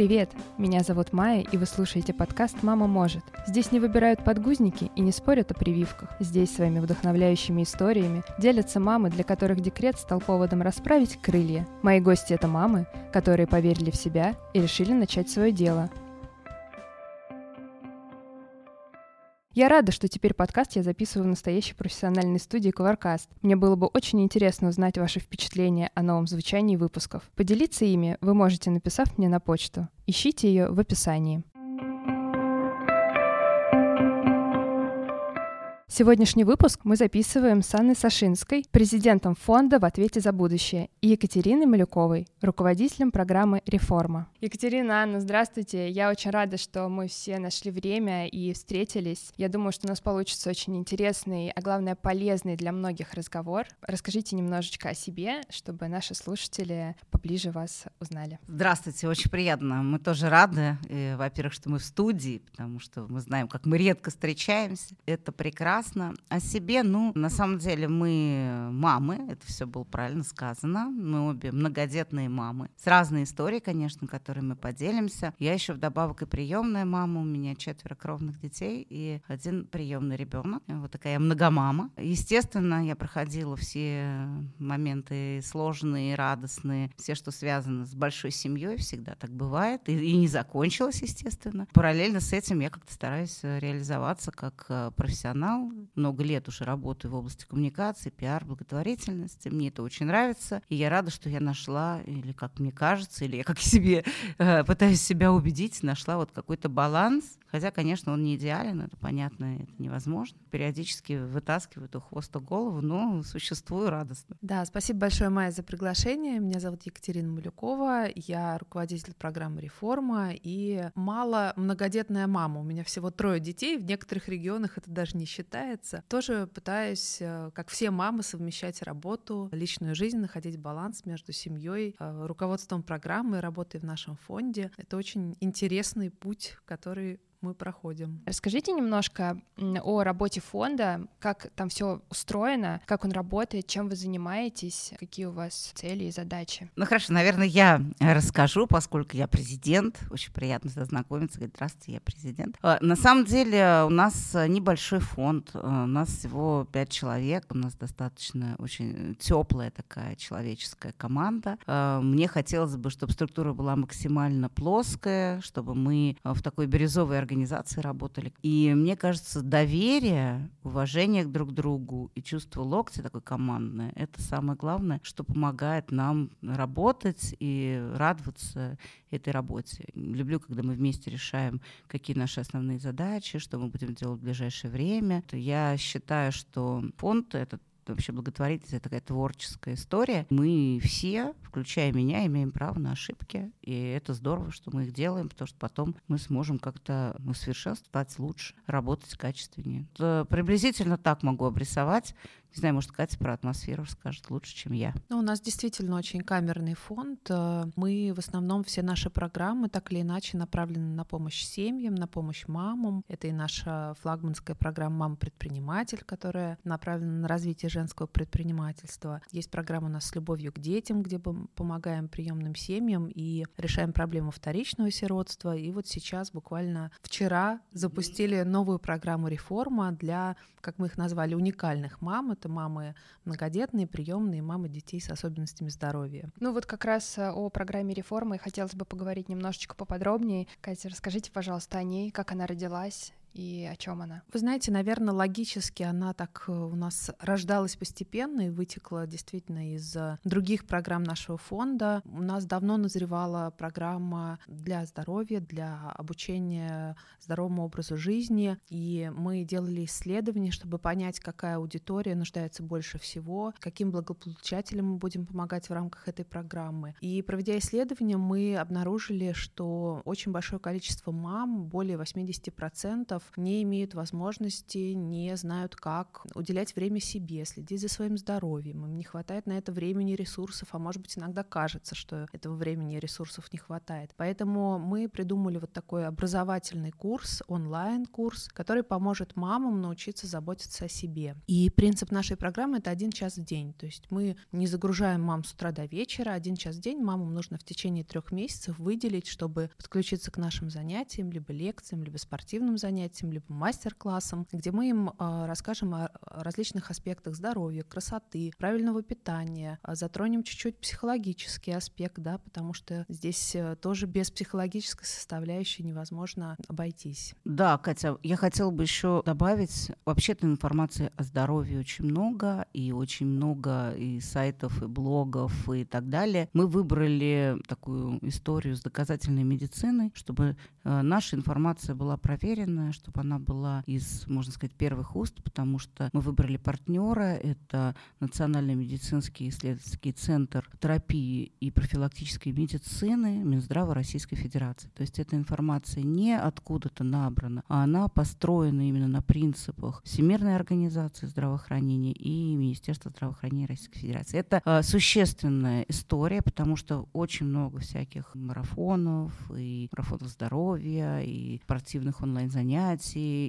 Привет! Меня зовут Майя, и вы слушаете подкаст «Мама может». Здесь не выбирают подгузники и не спорят о прививках. Здесь своими вдохновляющими историями делятся мамы, для которых декрет стал поводом расправить крылья. Мои гости — это мамы, которые поверили в себя и решили начать свое дело. Я рада, что теперь подкаст я записываю в настоящей профессиональной студии Covercast. Мне было бы очень интересно узнать ваши впечатления о новом звучании выпусков. Поделиться ими вы можете, написав мне на почту. Ищите ее в описании. Сегодняшний выпуск мы записываем с Анной Сашинской, президентом фонда «В ответе за будущее», и Екатериной Малюковой, руководителем программы «Реформа». Екатерина, Анна, здравствуйте. Я очень рада, что мы все нашли время и встретились. Я думаю, что у нас получится очень интересный, а главное полезный для многих разговор. Расскажите немножечко о себе, чтобы наши слушатели поближе вас узнали. Здравствуйте, очень приятно. Мы тоже рады, во-первых, что мы в студии, потому что мы знаем, как мы редко встречаемся. Это прекрасно прекрасно. О себе, ну, на самом деле мы мамы, это все было правильно сказано. Мы обе многодетные мамы. С разной историей, конечно, которой мы поделимся. Я еще вдобавок и приемная мама. У меня четверо кровных детей и один приемный ребенок. Вот такая многомама. Естественно, я проходила все моменты сложные, радостные, все, что связано с большой семьей, всегда так бывает. И, и не закончилось, естественно. Параллельно с этим я как-то стараюсь реализоваться как э, профессионал, много лет уже работаю в области коммуникации, пиар, благотворительности. Мне это очень нравится. И я рада, что я нашла, или как мне кажется, или я как себе э, пытаюсь себя убедить, нашла вот какой-то баланс. Хотя, конечно, он не идеален, это понятно, это невозможно. Периодически вытаскиваю то хвост, то голову, но существую радостно. Да, спасибо большое, Майя, за приглашение. Меня зовут Екатерина Малюкова, я руководитель программы «Реформа» и мало многодетная мама. У меня всего трое детей, в некоторых регионах это даже не считается считается. Тоже пытаюсь, э, как все мамы, совмещать работу, личную жизнь, находить баланс между семьей, э, руководством программы, работой в нашем фонде. Это очень интересный путь, который мы проходим. Расскажите немножко о работе фонда, как там все устроено, как он работает, чем вы занимаетесь, какие у вас цели и задачи. Ну хорошо, наверное, я расскажу, поскольку я президент. Очень приятно знакомиться. Говорит, здравствуйте, я президент. А, на самом деле у нас небольшой фонд, у нас всего пять человек, у нас достаточно очень теплая такая человеческая команда. Мне хотелось бы, чтобы структура была максимально плоская, чтобы мы в такой бирюзовой организации организации работали. И мне кажется, доверие, уважение к друг другу и чувство локтя такое командное, это самое главное, что помогает нам работать и радоваться этой работе. Люблю, когда мы вместе решаем, какие наши основные задачи, что мы будем делать в ближайшее время. Я считаю, что фонд этот вообще благотворительность — это такая творческая история. Мы все, включая меня, имеем право на ошибки, и это здорово, что мы их делаем, потому что потом мы сможем как-то усовершенствовать лучше, работать качественнее. Приблизительно так могу обрисовать. Не знаю, может, Катя про атмосферу расскажет лучше, чем я. Ну, у нас действительно очень камерный фонд. Э, мы в основном все наши программы так или иначе направлены на помощь семьям, на помощь мамам. Это и наша флагманская программа «Мама-предприниматель», которая направлена на развитие женского предпринимательства. Есть программа у нас с любовью к детям, где мы помогаем приемным семьям и решаем проблему вторичного сиротства. И вот сейчас, буквально вчера, запустили новую программу «Реформа» для, как мы их назвали, уникальных мам это мамы многодетные, приемные, мамы детей с особенностями здоровья. Ну вот как раз э, о программе реформы хотелось бы поговорить немножечко поподробнее. Катя, расскажите, пожалуйста, о ней, как она родилась, и о чем она? Вы знаете, наверное, логически она так э, у нас рождалась постепенно и вытекла действительно из э, других программ нашего фонда. У нас давно назревала программа для здоровья, для обучения здоровому образу жизни, и мы делали исследования, чтобы понять, какая аудитория нуждается больше всего, каким благополучателям мы будем помогать в рамках этой программы. И проведя исследования, мы обнаружили, что очень большое количество мам, более 80%, ресурсов, не имеют возможности, не знают, как уделять время себе, следить за своим здоровьем. Им не хватает на это времени ресурсов, а может быть иногда кажется, что этого времени и ресурсов не хватает. Поэтому мы придумали вот такой образовательный курс, онлайн-курс, который поможет мамам научиться заботиться о себе. И принцип нашей программы — это один час в день. То есть мы не загружаем мам с утра до вечера, один час в день мамам нужно в течение трех месяцев выделить, чтобы подключиться к нашим занятиям, либо лекциям, либо спортивным занятиям, либо мастер-классам, где мы им э, расскажем о различных аспектах здоровья, красоты, правильного питания, а затронем чуть-чуть психологический аспект, да, потому что здесь э, тоже без психологической составляющей невозможно обойтись. Да, Катя, я хотела бы еще добавить, вообще-то информации о здоровье очень много, и очень много и сайтов, и блогов, и так далее. Мы выбрали такую историю с доказательной медициной, чтобы э, наша информация была проверенная, чтобы она была из, можно сказать, первых уст, потому что мы выбрали партнера, это Национальный медицинский исследовательский центр терапии и профилактической медицины Минздрава Российской Федерации. То есть эта информация не откуда-то набрана, а она построена именно на принципах Всемирной организации здравоохранения и Министерства здравоохранения Российской Федерации. Это э, существенная история, потому что очень много всяких марафонов и марафонов здоровья, и спортивных онлайн-занятий,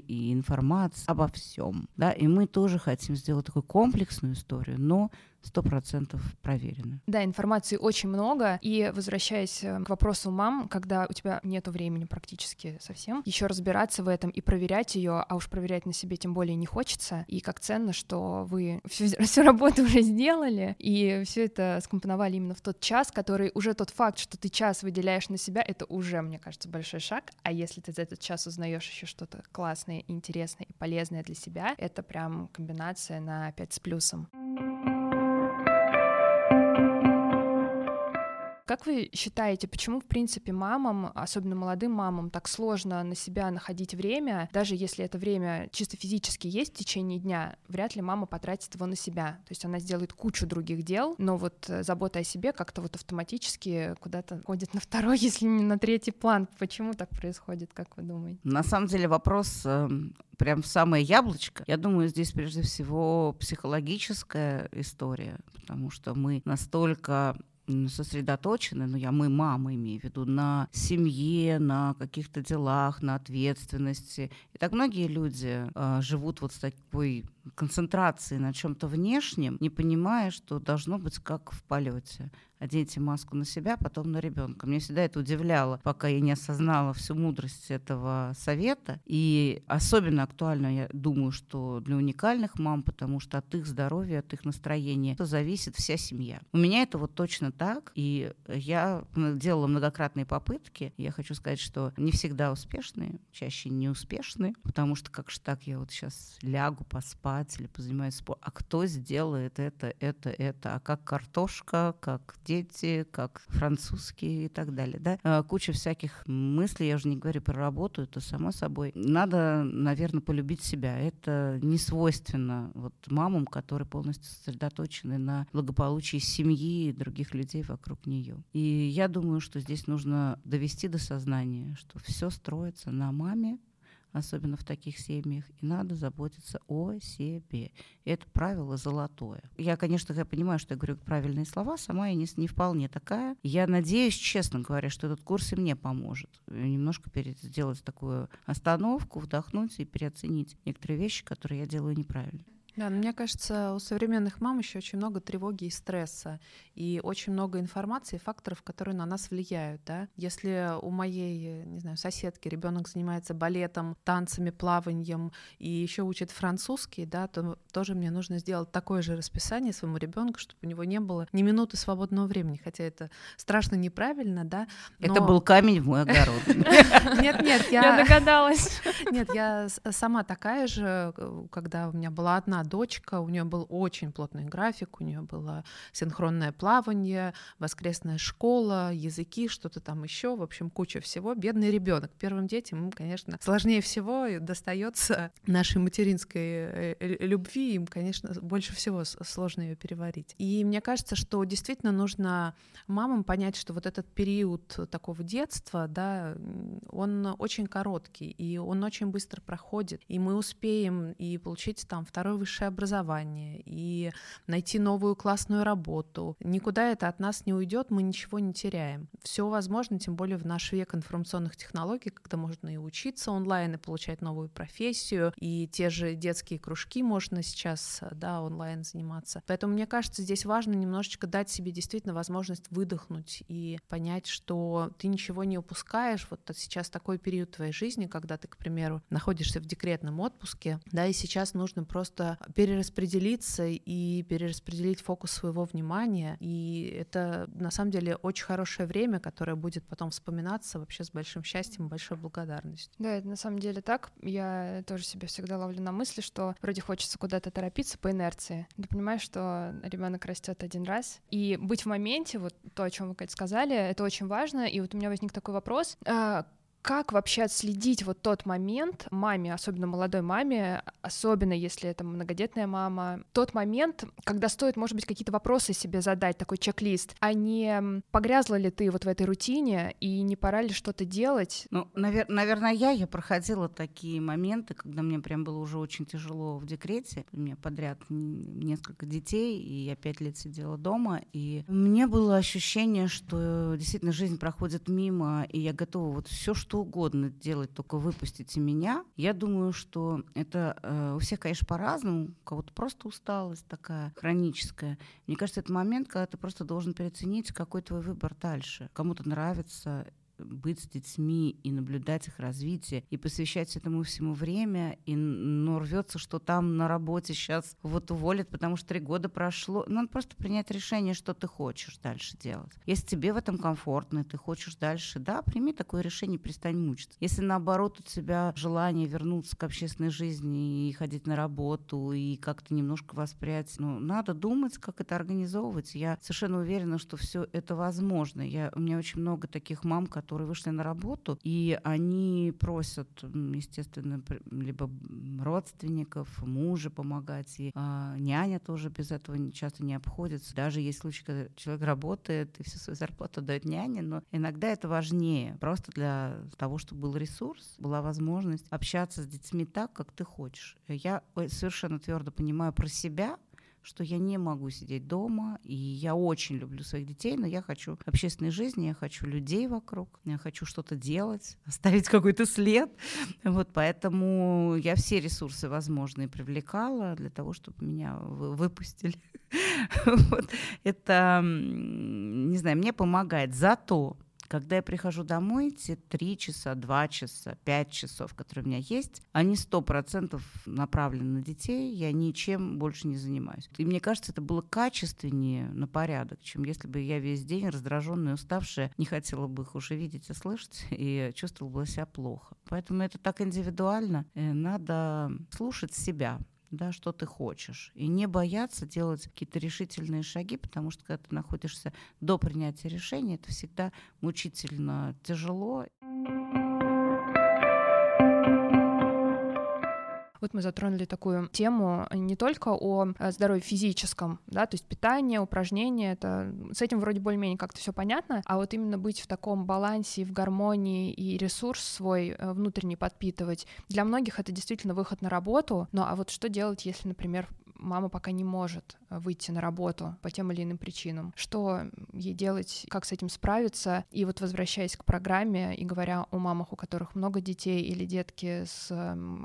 и информации обо всем. Да? И мы тоже хотим сделать такую комплексную историю, но сто процентов проверены. Да, информации очень много. И возвращаясь э, к вопросу мам, когда у тебя нет времени практически совсем, еще разбираться в этом и проверять ее, а уж проверять на себе тем более не хочется. И как ценно, что вы всю, всю работу уже сделали и все это скомпоновали именно в тот час, который уже тот факт, что ты час выделяешь на себя, это уже, мне кажется, большой шаг. А если ты за этот час узнаешь еще что-то классное, интересное и полезное для себя, это прям комбинация на 5 с плюсом. Как вы считаете, почему, в принципе, мамам, особенно молодым мамам, так сложно на себя находить время, даже если это время чисто физически есть в течение дня, вряд ли мама потратит его на себя. То есть она сделает кучу других дел, но вот э, забота о себе как-то вот автоматически куда-то ходит на второй, если не на третий план. Почему так происходит, как вы думаете? На самом деле вопрос э, прям в самое яблочко. Я думаю, здесь прежде всего психологическая история, потому что мы настолько сосредоточены, ну я мы мамы имею в виду, на семье, на каких-то делах, на ответственности. И так многие люди э, живут вот с такой концентрацией на чем-то внешнем, не понимая, что должно быть как в полете оденьте маску на себя, потом на ребенка. Мне всегда это удивляло, пока я не осознала всю мудрость этого совета. И особенно актуально, я думаю, что для уникальных мам, потому что от их здоровья, от их настроения зависит вся семья. У меня это вот точно так, и я делала многократные попытки. Я хочу сказать, что не всегда успешные, чаще неуспешные, потому что как же так я вот сейчас лягу поспать или позанимаюсь спортом, а кто сделает это, это, это, а как картошка, как дети, как французский и так далее. Да? А, куча всяких мыслей, я уже не говорю про работу, это само собой. Надо, наверное, полюбить себя. Это не свойственно вот мамам, которые полностью сосредоточены на благополучии семьи и других людей вокруг нее. И я думаю, что здесь нужно довести до сознания, что все строится на маме, особенно в таких семьях, и надо заботиться о себе. Это правило золотое. Я, конечно, я понимаю, что я говорю правильные слова, сама я не, не вполне такая. Я надеюсь, честно говоря, что этот курс и мне поможет немножко перед, сделать такую остановку, вдохнуть и переоценить некоторые вещи, которые я делаю неправильно. Да, но мне кажется, у современных мам еще очень много тревоги и стресса, и очень много информации, факторов, которые на нас влияют. Да? Если у моей, не знаю, соседки ребенок занимается балетом, танцами, плаванием и еще учит французский, да, то тоже мне нужно сделать такое же расписание своему ребенку, чтобы у него не было ни минуты свободного времени, хотя это страшно неправильно, да. Но... Это был камень в мой огород. Нет, нет, я догадалась. Нет, я сама такая же, когда у меня была одна дочка, у нее был очень плотный график, у нее было синхронное плавание, воскресная школа, языки, что-то там еще, в общем, куча всего. Бедный ребенок. Первым детям, им, конечно, сложнее всего достается нашей материнской э, любви, им, конечно, больше всего сложно ее переварить. И мне кажется, что действительно нужно мамам понять, что вот этот период такого детства, да, он очень короткий, и он очень быстро проходит, и мы успеем и получить там второе высшее образование, и найти новую классную работу. Никуда это от нас не уйдет, мы ничего не теряем. Все возможно, тем более в наш век информационных технологий, когда можно и учиться онлайн, и получать новую профессию, и те же детские кружки можно сейчас да, онлайн заниматься. Поэтому мне кажется, здесь важно немножечко дать себе действительно возможность выдохнуть и понять, что ты ничего не упускаешь. Вот сейчас такой период твоей жизни, когда ты, к примеру, находишься в декретном отпуске, да, и сейчас нужно просто перераспределиться и перераспределить фокус своего внимания. И это на самом деле очень хорошее время, которое будет потом вспоминаться вообще с большим счастьем, большой благодарностью. Да, это на самом деле так. Я тоже себя всегда ловлю на мысли, что вроде хочется куда-то торопиться по инерции. Ты понимаешь, что ребенок растет один раз, и быть в моменте, вот то, о чем вы, Катя, сказали, это очень важно. И вот у меня возник такой вопрос. Как вообще отследить вот тот момент маме, особенно молодой маме, особенно если это многодетная мама, тот момент, когда стоит, может быть, какие-то вопросы себе задать, такой чек-лист, а не погрязла ли ты вот в этой рутине и не пора ли что-то делать? Ну, навер- наверное, я, я проходила такие моменты, когда мне прям было уже очень тяжело в декрете. У меня подряд несколько детей, и я пять лет сидела дома, и мне было ощущение, что действительно жизнь проходит мимо, и я готова вот все, что что угодно делать, только выпустите меня. Я думаю, что это э, у всех, конечно, по-разному. У кого-то просто усталость такая хроническая. Мне кажется, это момент, когда ты просто должен переоценить, какой твой выбор дальше. Кому-то нравится быть с детьми и наблюдать их развитие, и посвящать этому всему время, и ну, рвется, что там на работе сейчас вот уволят, потому что три года прошло. Надо просто принять решение, что ты хочешь дальше делать. Если тебе в этом комфортно, ты хочешь дальше, да, прими такое решение, перестань мучиться. Если наоборот у тебя желание вернуться к общественной жизни и ходить на работу, и как-то немножко восприять, ну, надо думать, как это организовывать. Я совершенно уверена, что все это возможно. Я, у меня очень много таких мам, которые которые вышли на работу, и они просят, естественно, либо родственников, мужа помогать, и а, няня тоже без этого часто не обходится. Даже есть случаи, когда человек работает и всю свою зарплату дает няне, но иногда это важнее, просто для того, чтобы был ресурс, была возможность общаться с детьми так, как ты хочешь. Я совершенно твердо понимаю про себя, что я не могу сидеть дома, и я очень люблю своих детей, но я хочу общественной жизни, я хочу людей вокруг, я хочу что-то делать, оставить какой-то след. Вот поэтому я все ресурсы возможные привлекала для того, чтобы меня выпустили. Вот. Это, не знаю, мне помогает. Зато когда я прихожу домой, те три часа, два часа, пять часов, которые у меня есть, они сто процентов направлены на детей, я ничем больше не занимаюсь. И мне кажется, это было качественнее на порядок, чем если бы я весь день раздраженная, уставшая, не хотела бы их уже видеть и слышать, и чувствовала себя плохо. Поэтому это так индивидуально. Э, надо слушать себя, да, что ты хочешь. И не бояться делать какие-то решительные шаги, потому что когда ты находишься до принятия решения, это всегда мучительно тяжело. Вот мы затронули такую тему не только о э, здоровье физическом, да, то есть питание, упражнения, это с этим вроде более-менее как-то все понятно, а вот именно быть в таком балансе, в гармонии и ресурс свой э, внутренний подпитывать. Для многих это действительно выход на работу, но а вот что делать, если, например, мама пока не может э, выйти на работу по тем или иным причинам. Что ей делать, как с этим справиться? И вот возвращаясь к программе и говоря о мамах, у которых много детей или детки с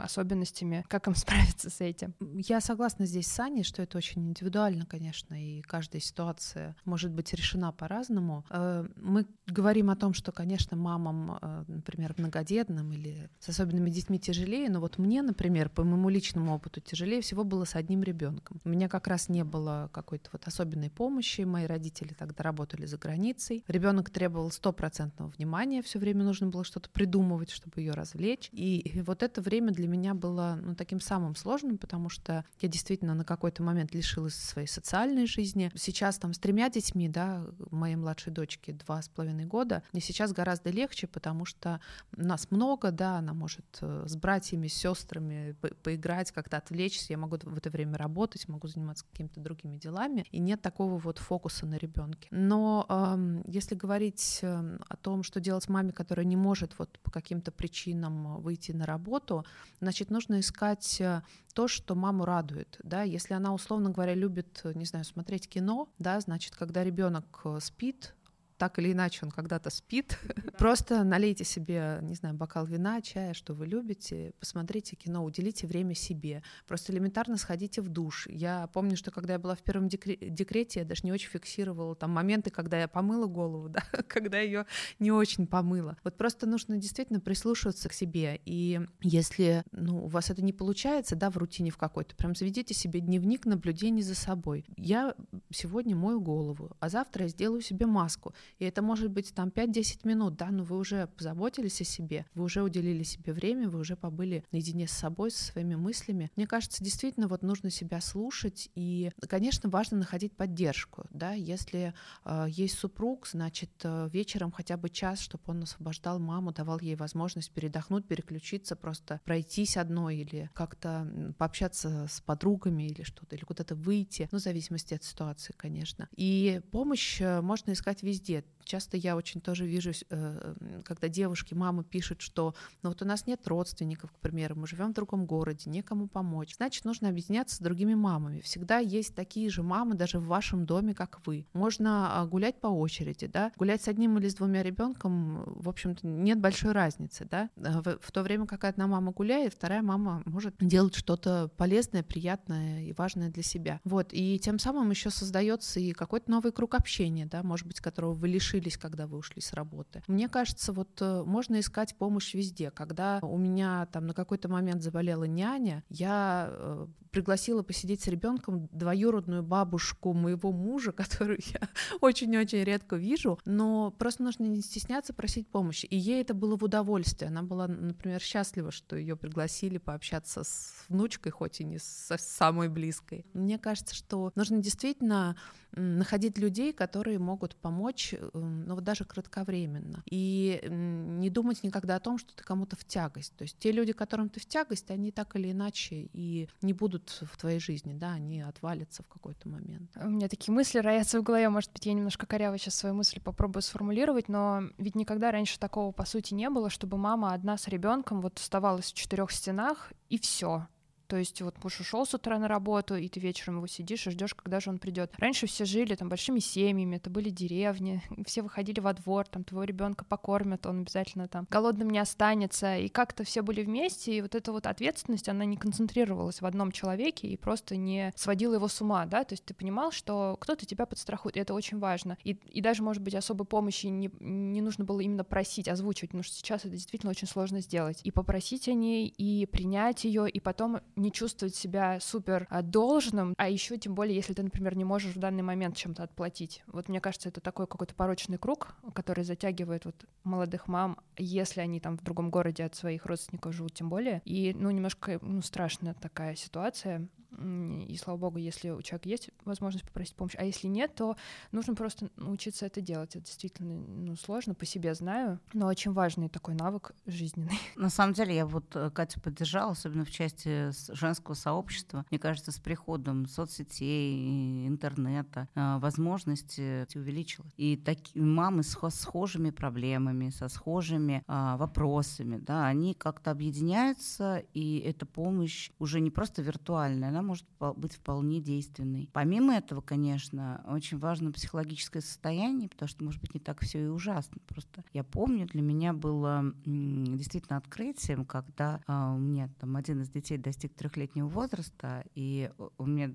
особенностями, как им справиться с этим? Я согласна здесь с Аней, что это очень индивидуально, конечно, и каждая ситуация может быть решена по-разному. Э, мы говорим о том, что, конечно, мамам, э, например, многодетным или с особенными детьми тяжелее, но вот мне, например, по моему личному опыту тяжелее всего было с одним ребенком ребенком. У меня как раз не было было какой-то вот особенной помощи. Мои родители тогда работали за границей. Ребенок требовал стопроцентного внимания, все время нужно было что-то придумывать, чтобы ее развлечь. И вот это время для меня было ну, таким самым сложным, потому что я действительно на какой-то момент лишилась своей социальной жизни. Сейчас там с тремя детьми, да, моей младшей дочке два с половиной года, мне сейчас гораздо легче, потому что нас много, да, она может э, с братьями, с сестрами по поиграть, как-то отвлечься, я могу в это время работать, могу заниматься какими-то другими делами, и нет такого вот фокуса на ребенке. Но э, если говорить эм, о том, что делать маме, которая не может вот по каким-то причинам выйти на работу, значит, нужно искать э, то, что маму радует, да, если она, условно говоря, любит, не знаю, смотреть кино, да, значит, когда ребенок э, спит, так или иначе он когда-то спит. Просто налейте себе, не знаю, бокал вина, чая, что вы любите, посмотрите кино, уделите время себе. Просто элементарно сходите в душ. Я помню, что когда я была в первом декрете, я даже не очень фиксировала там моменты, когда я помыла голову, да, когда ее не очень помыла. Вот просто нужно действительно прислушиваться к себе. И если ну, у вас это не получается, да, в рутине в какой-то, прям заведите себе дневник наблюдений за собой. Я сегодня мою голову, а завтра я сделаю себе маску. И это может быть там 5-10 минут, да, но вы уже позаботились о себе, вы уже уделили себе время, вы уже побыли наедине с собой, со своими мыслями. Мне кажется, действительно вот нужно себя слушать, и, конечно, важно находить поддержку, да, если э, есть супруг, значит, э, вечером хотя бы час, чтобы он освобождал маму, давал ей возможность передохнуть, переключиться, просто пройтись одной или как-то пообщаться с подругами или что-то, или куда-то выйти, ну, в зависимости от ситуации, конечно. И помощь э, можно искать везде, лет. Часто я очень тоже вижу, э, когда девушки, мамы пишут, что ну вот у нас нет родственников, к примеру, мы живем в другом городе, некому помочь. Значит, нужно объединяться с другими мамами. Всегда есть такие же мамы даже в вашем доме, как вы. Можно а, гулять по очереди, да, гулять с одним или с двумя ребенком, в общем-то, нет большой разницы, да. Э, в, в то время, как одна мама гуляет, вторая мама может делать что-то полезное, приятное и важное для себя. Вот, и тем самым еще создается и какой-то новый круг общения, да, может быть, которого вы лишились, когда вы ушли с работы. Мне кажется, вот э, можно искать помощь везде. Когда у меня там на какой-то момент заболела няня, я э, пригласила посидеть с ребенком двоюродную бабушку моего мужа, которую я очень-очень редко вижу, но просто нужно не стесняться просить помощи. И ей это было в удовольствие. Она была, например, счастлива, что ее пригласили пообщаться с внучкой, хоть и не с самой близкой. Мне кажется, что нужно действительно находить людей, которые могут помочь, эм, ну вот даже кратковременно. И не думать никогда о том, что ты кому-то в тягость. То есть те люди, которым ты в тягость, они так или иначе и не будут в твоей жизни, да, они отвалятся в какой-то момент. У меня такие мысли роятся в голове, может быть, я немножко коряво сейчас свою мысль попробую сформулировать, но ведь никогда раньше такого, по сути, не было, чтобы мама одна с ребенком вот оставалась в четырех стенах, и все то есть вот муж ушел с утра на работу, и ты вечером его сидишь и ждешь, когда же он придет. Раньше все жили там большими семьями, это были деревни, все выходили во двор, там твоего ребенка покормят, он обязательно там голодным не останется, и как-то все были вместе, и вот эта вот ответственность, она не концентрировалась в одном человеке и просто не сводила его с ума, да, то есть ты понимал, что кто-то тебя подстрахует, и это очень важно. И, и даже, может быть, особой помощи не, не нужно было именно просить, озвучивать, потому что сейчас это действительно очень сложно сделать. И попросить о ней, и принять ее, и потом не чувствовать себя супер а, должным, а еще тем более, если ты, например, не можешь в данный момент чем-то отплатить. Вот мне кажется, это такой какой-то порочный круг, который затягивает вот молодых мам, если они там в другом городе от своих родственников живут, тем более. И, ну, немножко, ну, страшная такая ситуация. И слава богу, если у человека есть возможность попросить помощи, а если нет, то нужно просто научиться это делать. Это действительно ну, сложно, по себе знаю, но очень важный такой навык жизненный. На самом деле я вот э, Катю поддержала, особенно в части женского сообщества. Мне кажется, с приходом соцсетей, интернета э, возможности увеличилась. И такие мамы с схожими проблемами, со схожими а, вопросами, да, они как-то объединяются, и эта помощь уже не просто виртуальная, она может быть вполне действенной. Помимо этого, конечно, очень важно психологическое состояние, потому что, может быть, не так все и ужасно. Просто я помню, для меня было действительно открытием, когда а, у меня там один из детей достиг трехлетнего возраста, и у меня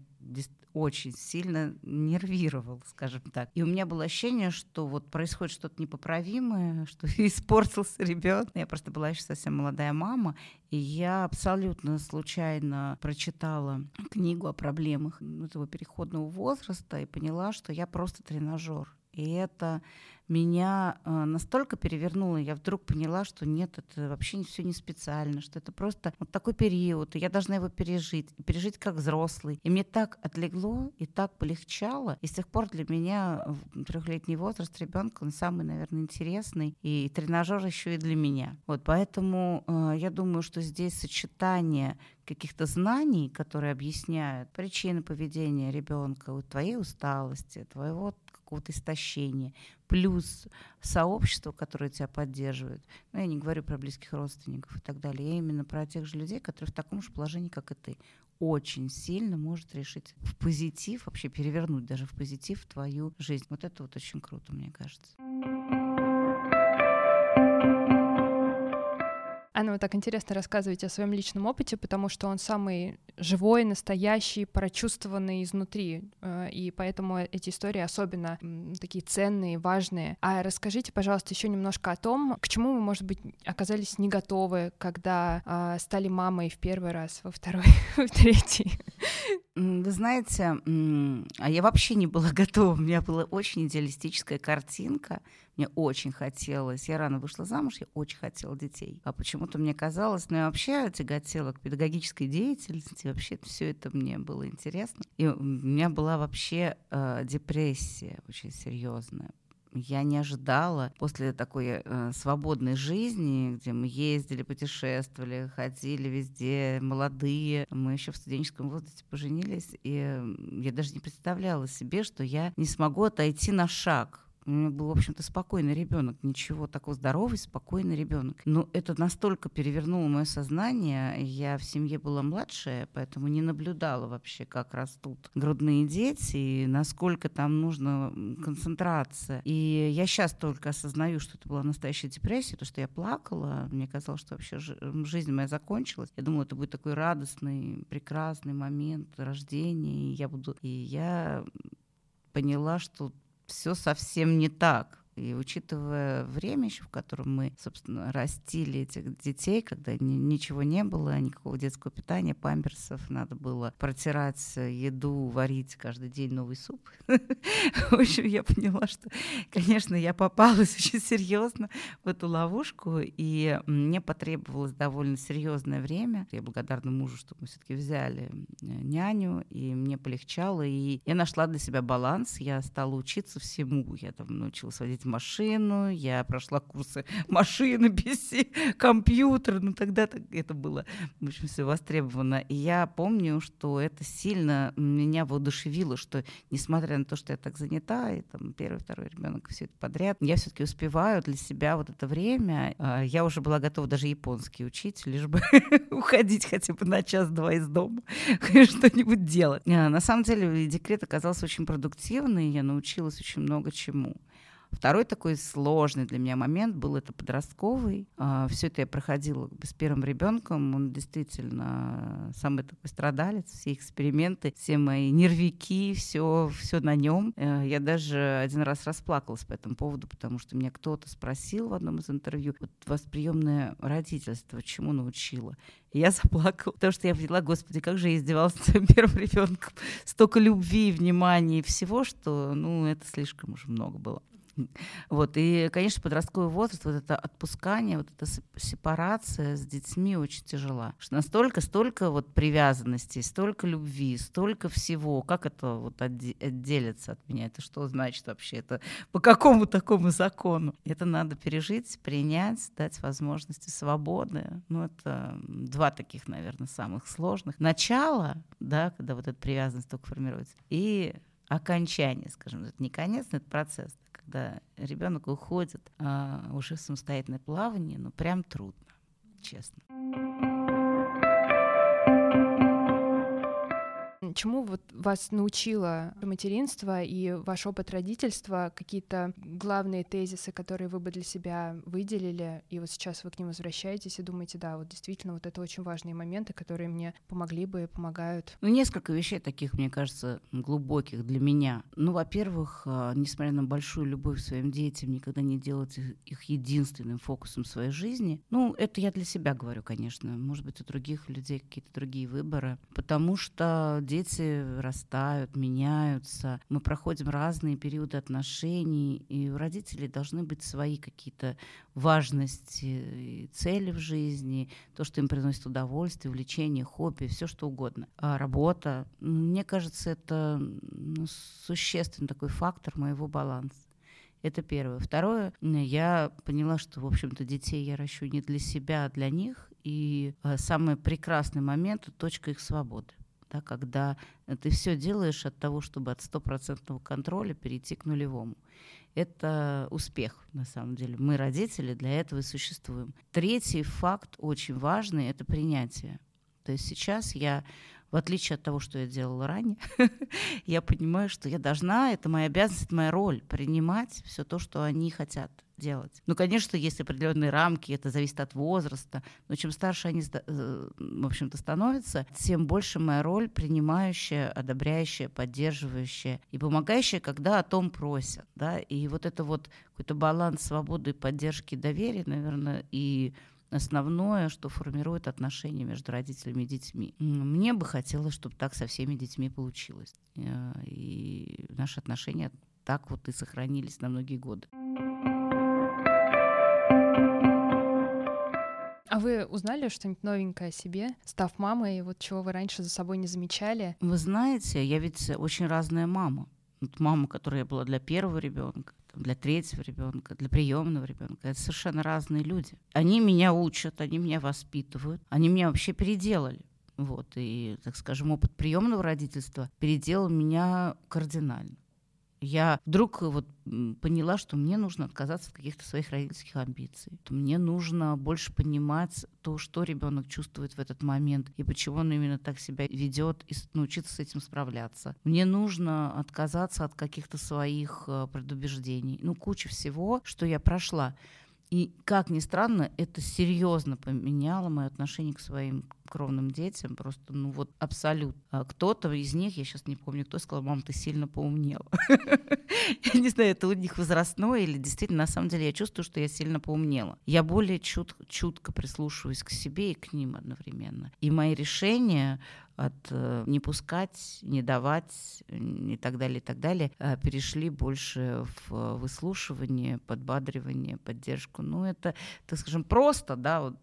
очень сильно нервировал, скажем так. И у меня было ощущение, что вот происходит что-то непоправимое, что испортился ребенок. Я просто была еще совсем молодая мама, и я абсолютно случайно прочитала книгу о проблемах этого переходного возраста и поняла, что я просто тренажер. И это меня э, настолько перевернуло, я вдруг поняла, что нет, это вообще все не специально, что это просто вот такой период, и я должна его пережить, пережить как взрослый. И мне так отлегло и так полегчало, и с тех пор для меня трехлетний возраст ребенка, он самый, наверное, интересный, и тренажер еще и для меня. Вот поэтому э, я думаю, что здесь сочетание каких-то знаний, которые объясняют причины поведения ребенка, твоей усталости, твоего какого-то истощения, плюс сообщество, которое тебя поддерживает. Ну, я не говорю про близких родственников и так далее. Я именно про тех же людей, которые в таком же положении, как и ты, очень сильно может решить в позитив, вообще перевернуть даже в позитив твою жизнь. Вот это вот очень круто, мне кажется. Анна, вы так интересно рассказываете о своем личном опыте, потому что он самый живой, настоящий, прочувствованный изнутри, э, и поэтому эти истории особенно такие ценные, важные. А расскажите, пожалуйста, еще немножко о том, к чему вы, может быть, оказались не готовы, когда а, стали мамой в первый раз, во второй, в третий. Вы знаете, а я вообще не была готова. У меня была очень идеалистическая картинка. Мне очень хотелось. Я рано вышла замуж, я очень хотела детей. А почему-то мне казалось, ну я вообще тяготела к педагогической деятельности. Вообще все это мне было интересно. И у меня была вообще э, депрессия очень серьезная я не ожидала после такой э, свободной жизни, где мы ездили, путешествовали, ходили везде, молодые. Мы еще в студенческом возрасте поженились, и я даже не представляла себе, что я не смогу отойти на шаг у меня был, в общем-то, спокойный ребенок, ничего такого здоровый, спокойный ребенок. Но это настолько перевернуло мое сознание. Я в семье была младшая, поэтому не наблюдала вообще, как растут грудные дети и насколько там нужна концентрация. И я сейчас только осознаю, что это была настоящая депрессия, то, что я плакала. Мне казалось, что вообще жизнь моя закончилась. Я думала, это будет такой радостный, прекрасный момент рождения, и я буду... И я поняла, что все совсем не так. И учитывая время еще, в котором мы, собственно, растили этих детей, когда ни, ничего не было, никакого детского питания, памперсов, надо было протирать еду, варить каждый день новый суп. В общем, я поняла, что, конечно, я попалась очень серьезно в эту ловушку, и мне потребовалось довольно серьезное время. Я благодарна мужу, что мы все-таки взяли э, няню, и мне полегчало, и я нашла для себя баланс, я стала учиться всему. Я там научилась водить машину, я прошла курсы машины, PC, компьютер, ну тогда это было, в общем, все востребовано. И я помню, что это сильно меня воодушевило, что несмотря на то, что я так занята, и там первый, второй ребенок, все это подряд, я все-таки успеваю для себя вот это время. А, я уже была готова даже японский учить, лишь бы уходить хотя бы на час-два из дома, что-нибудь делать. А, на самом деле декрет оказался очень продуктивный, я научилась очень много чему. Второй такой сложный для меня момент был это подростковый. А, все это я проходила с первым ребенком. Он действительно самый такой страдалец. Все эксперименты, все мои нервики, все, все на нем. Э, я даже один раз расплакалась по этому поводу, потому что меня кто-то спросил в одном из интервью, вот вас приемное родительство чему научило? Я заплакала, потому что я поняла, господи, как же я издевалась своим первым ребенком. Столько любви, внимания и всего, что, ну, это слишком уже много было. Вот. И, конечно, подростковый возраст, вот это отпускание, вот эта сепарация с детьми очень тяжела. Что настолько, столько вот привязанностей, столько любви, столько всего. Как это вот отделиться от меня? Это что значит вообще? Это по какому такому закону? Это надо пережить, принять, дать возможности свободы. Ну, это два таких, наверное, самых сложных. Начало, да, когда вот эта привязанность только формируется, и окончание, скажем, это не конец, но это процесс когда ребенок уходит а, уже в самостоятельное плавание, ну прям трудно, честно. Чему вот вас научило материнство и ваш опыт родительства, какие-то главные тезисы, которые вы бы для себя выделили, и вот сейчас вы к ним возвращаетесь и думаете, да, вот действительно, вот это очень важные моменты, которые мне помогли бы и помогают. Ну, несколько вещей таких, мне кажется, глубоких для меня. Ну, во-первых, а, несмотря на большую любовь к своим детям, никогда не делать их единственным фокусом своей жизни. Ну, это я для себя говорю, конечно. Может быть, у других людей какие-то другие выборы. Потому что дети растают, меняются. Мы проходим разные периоды отношений, и у родителей должны быть свои какие-то важности цели в жизни, то, что им приносит удовольствие, увлечение, хобби, все что угодно. А работа, мне кажется, это ну, существенный такой фактор моего баланса. Это первое. Второе, я поняла, что, в общем-то, детей я ращу не для себя, а для них. И а, самый прекрасный момент — точка их свободы. Да, когда ты все делаешь от того, чтобы от стопроцентного контроля перейти к нулевому. Это успех, на самом деле. Мы, родители, для этого и существуем. Третий факт очень важный — это принятие. То есть сейчас я в отличие от того, что я делала ранее, я понимаю, что я должна, это моя обязанность, это моя роль, принимать все то, что они хотят делать. Ну, конечно, есть определенные рамки, это зависит от возраста, но чем старше они, э, в общем-то, становятся, тем больше моя роль принимающая, одобряющая, поддерживающая и помогающая, когда о том просят. Да? И вот это вот какой-то баланс свободы, поддержки, доверия, наверное, и основное, что формирует отношения между родителями и детьми. Мне бы хотелось, чтобы так со всеми детьми получилось. Э, и наши отношения так вот и сохранились на многие годы. А вы узнали что-нибудь новенькое о себе, став мамой, вот чего вы раньше за собой не замечали? Вы знаете, я ведь очень разная мама. Вот мама, которая была для первого ребенка, для третьего ребенка, для приемного ребенка. Это совершенно разные люди. Они меня учат, они меня воспитывают, они меня вообще переделали. Вот, и, так скажем, опыт приемного родительства переделал меня кардинально я вдруг вот поняла, что мне нужно отказаться от каких-то своих родительских амбиций. Мне нужно больше понимать то, что ребенок чувствует в этот момент и почему он именно так себя ведет, и научиться с этим справляться. Мне нужно отказаться от каких-то своих э, предубеждений. Ну, куча всего, что я прошла. И, как ни странно, это серьезно поменяло мое отношение к своим кровным детям. Просто, ну вот, абсолютно. А кто-то из них, я сейчас не помню, кто сказал, мам, ты сильно поумнела. Я не знаю, это у них возрастное или действительно, на самом деле, я чувствую, что я сильно поумнела. Я более чутко прислушиваюсь к себе и к ним одновременно. И мои решения от э, не пускать, не давать и так далее, и так далее, э, перешли больше в выслушивание, подбадривание, поддержку. Ну, это, так скажем, просто, да, вот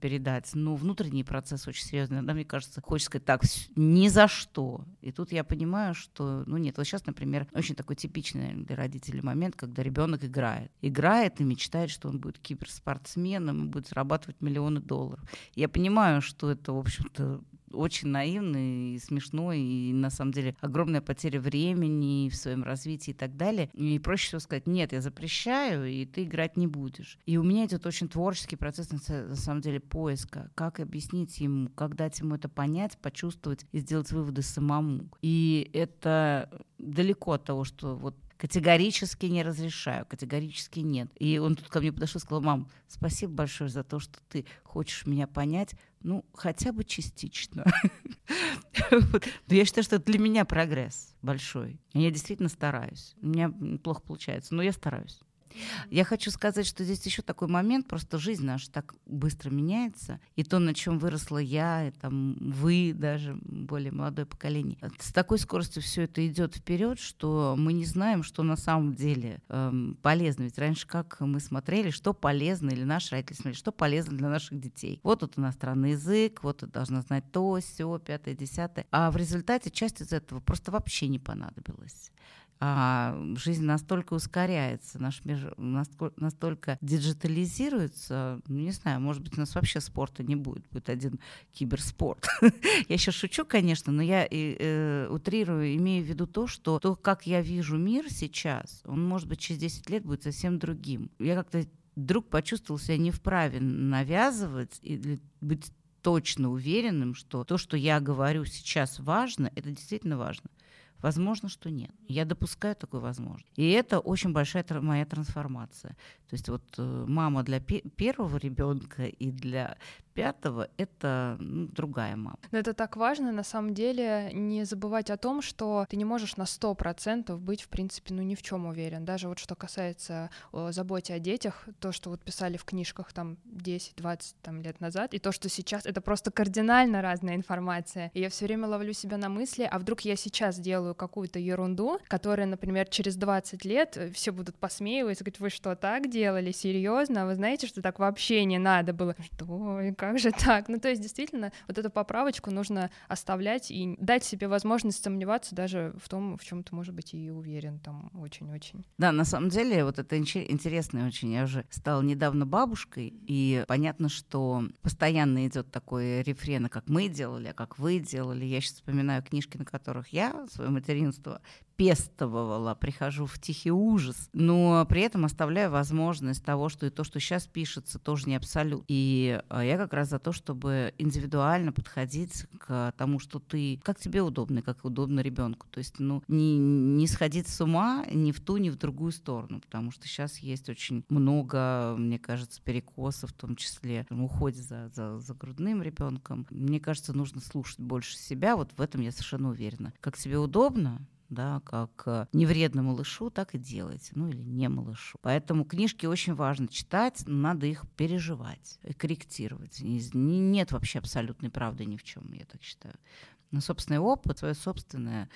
передать. Но внутренний процесс очень серьезный. Иногда, мне кажется, хочется сказать так, ни за что. И тут я понимаю, что, ну нет, вот сейчас, например, очень такой типичный для родителей момент, когда ребенок играет. Играет и мечтает, что он будет киберспортсменом и будет зарабатывать миллионы долларов. Я понимаю, что это, в общем-то, очень наивный и смешной, и на самом деле огромная потеря времени в своем развитии и так далее. И проще всего сказать, нет, я запрещаю, и ты играть не будешь. И у меня идет очень творческий процесс, на самом деле, поиска. Как объяснить ему, как дать ему это понять, почувствовать и сделать выводы самому. И это далеко от того, что вот Категорически не разрешаю, категорически нет. И он тут ко мне подошел и сказал, мам, спасибо большое за то, что ты хочешь меня понять, ну, хотя бы частично. Но я считаю, что это для меня прогресс большой. Я действительно стараюсь. У меня плохо получается, но я стараюсь. Я хочу сказать, что здесь еще такой момент, просто жизнь наша так быстро меняется, и то, на чем выросла я, и там вы даже, более молодое поколение, с такой скоростью все это идет вперед, что мы не знаем, что на самом деле эм, полезно. Ведь раньше как мы смотрели, что полезно, или наши родители смотрели, что полезно для наших детей. Вот тут иностранный язык, вот тут должна знать то, все, пятое, десятое. А в результате часть из этого просто вообще не понадобилась а жизнь настолько ускоряется, наш мир настолько диджитализируется, ну, не знаю, может быть, у нас вообще спорта не будет, будет один киберспорт. я сейчас шучу, конечно, но я э, утрирую, имею в виду то, что то, как я вижу мир сейчас, он, может быть, через 10 лет будет совсем другим. Я как-то вдруг почувствовал себя не вправе навязывать или быть точно уверенным, что то, что я говорю сейчас важно, это действительно важно. Возможно, что нет. Я допускаю такую возможность. И это очень большая моя трансформация. То есть вот э, мама для первого ребенка и для пятого это ну, другая мама. Но это так важно, на самом деле, не забывать о том, что ты не можешь на сто процентов быть, в принципе, ну ни в чем уверен. Даже вот что касается о, заботе о детях, то, что вот писали в книжках там 10-20 там, лет назад, и то, что сейчас, это просто кардинально разная информация. И я все время ловлю себя на мысли, а вдруг я сейчас делаю какую-то ерунду, которая, например, через 20 лет все будут посмеиваться, говорить, вы что, так делали? Серьезно? Вы знаете, что так вообще не надо было? Что? Как же так? Ну, то есть, действительно, вот эту поправочку нужно оставлять и дать себе возможность сомневаться даже в том, в чем ты, может быть, и уверен там очень-очень. Да, на самом деле, вот это интересно очень. Я уже стала недавно бабушкой, и понятно, что постоянно идет такой рефрен, как мы делали, а как вы делали. Я сейчас вспоминаю книжки, на которых я свое материнство пестовала, прихожу в тихий ужас, но при этом оставляю возможность того, что и то, что сейчас пишется, тоже не абсолют. И а, я как раз за то, чтобы индивидуально подходить к тому, что ты, как тебе удобно, как удобно ребенку. То есть, ну, не, не сходить с ума ни в ту, ни в другую сторону, потому что сейчас есть очень много, мне кажется, перекосов, в том числе в уходе за, за, за грудным ребенком. Мне кажется, нужно слушать больше себя. Вот в этом я совершенно уверена. Как тебе удобно, да, как э, не вредно малышу, так и делайте, ну или не малышу. Поэтому книжки очень важно читать, надо их переживать, корректировать. Нет вообще абсолютной правды ни в чем, я так считаю. Но собственный опыт, свое собственное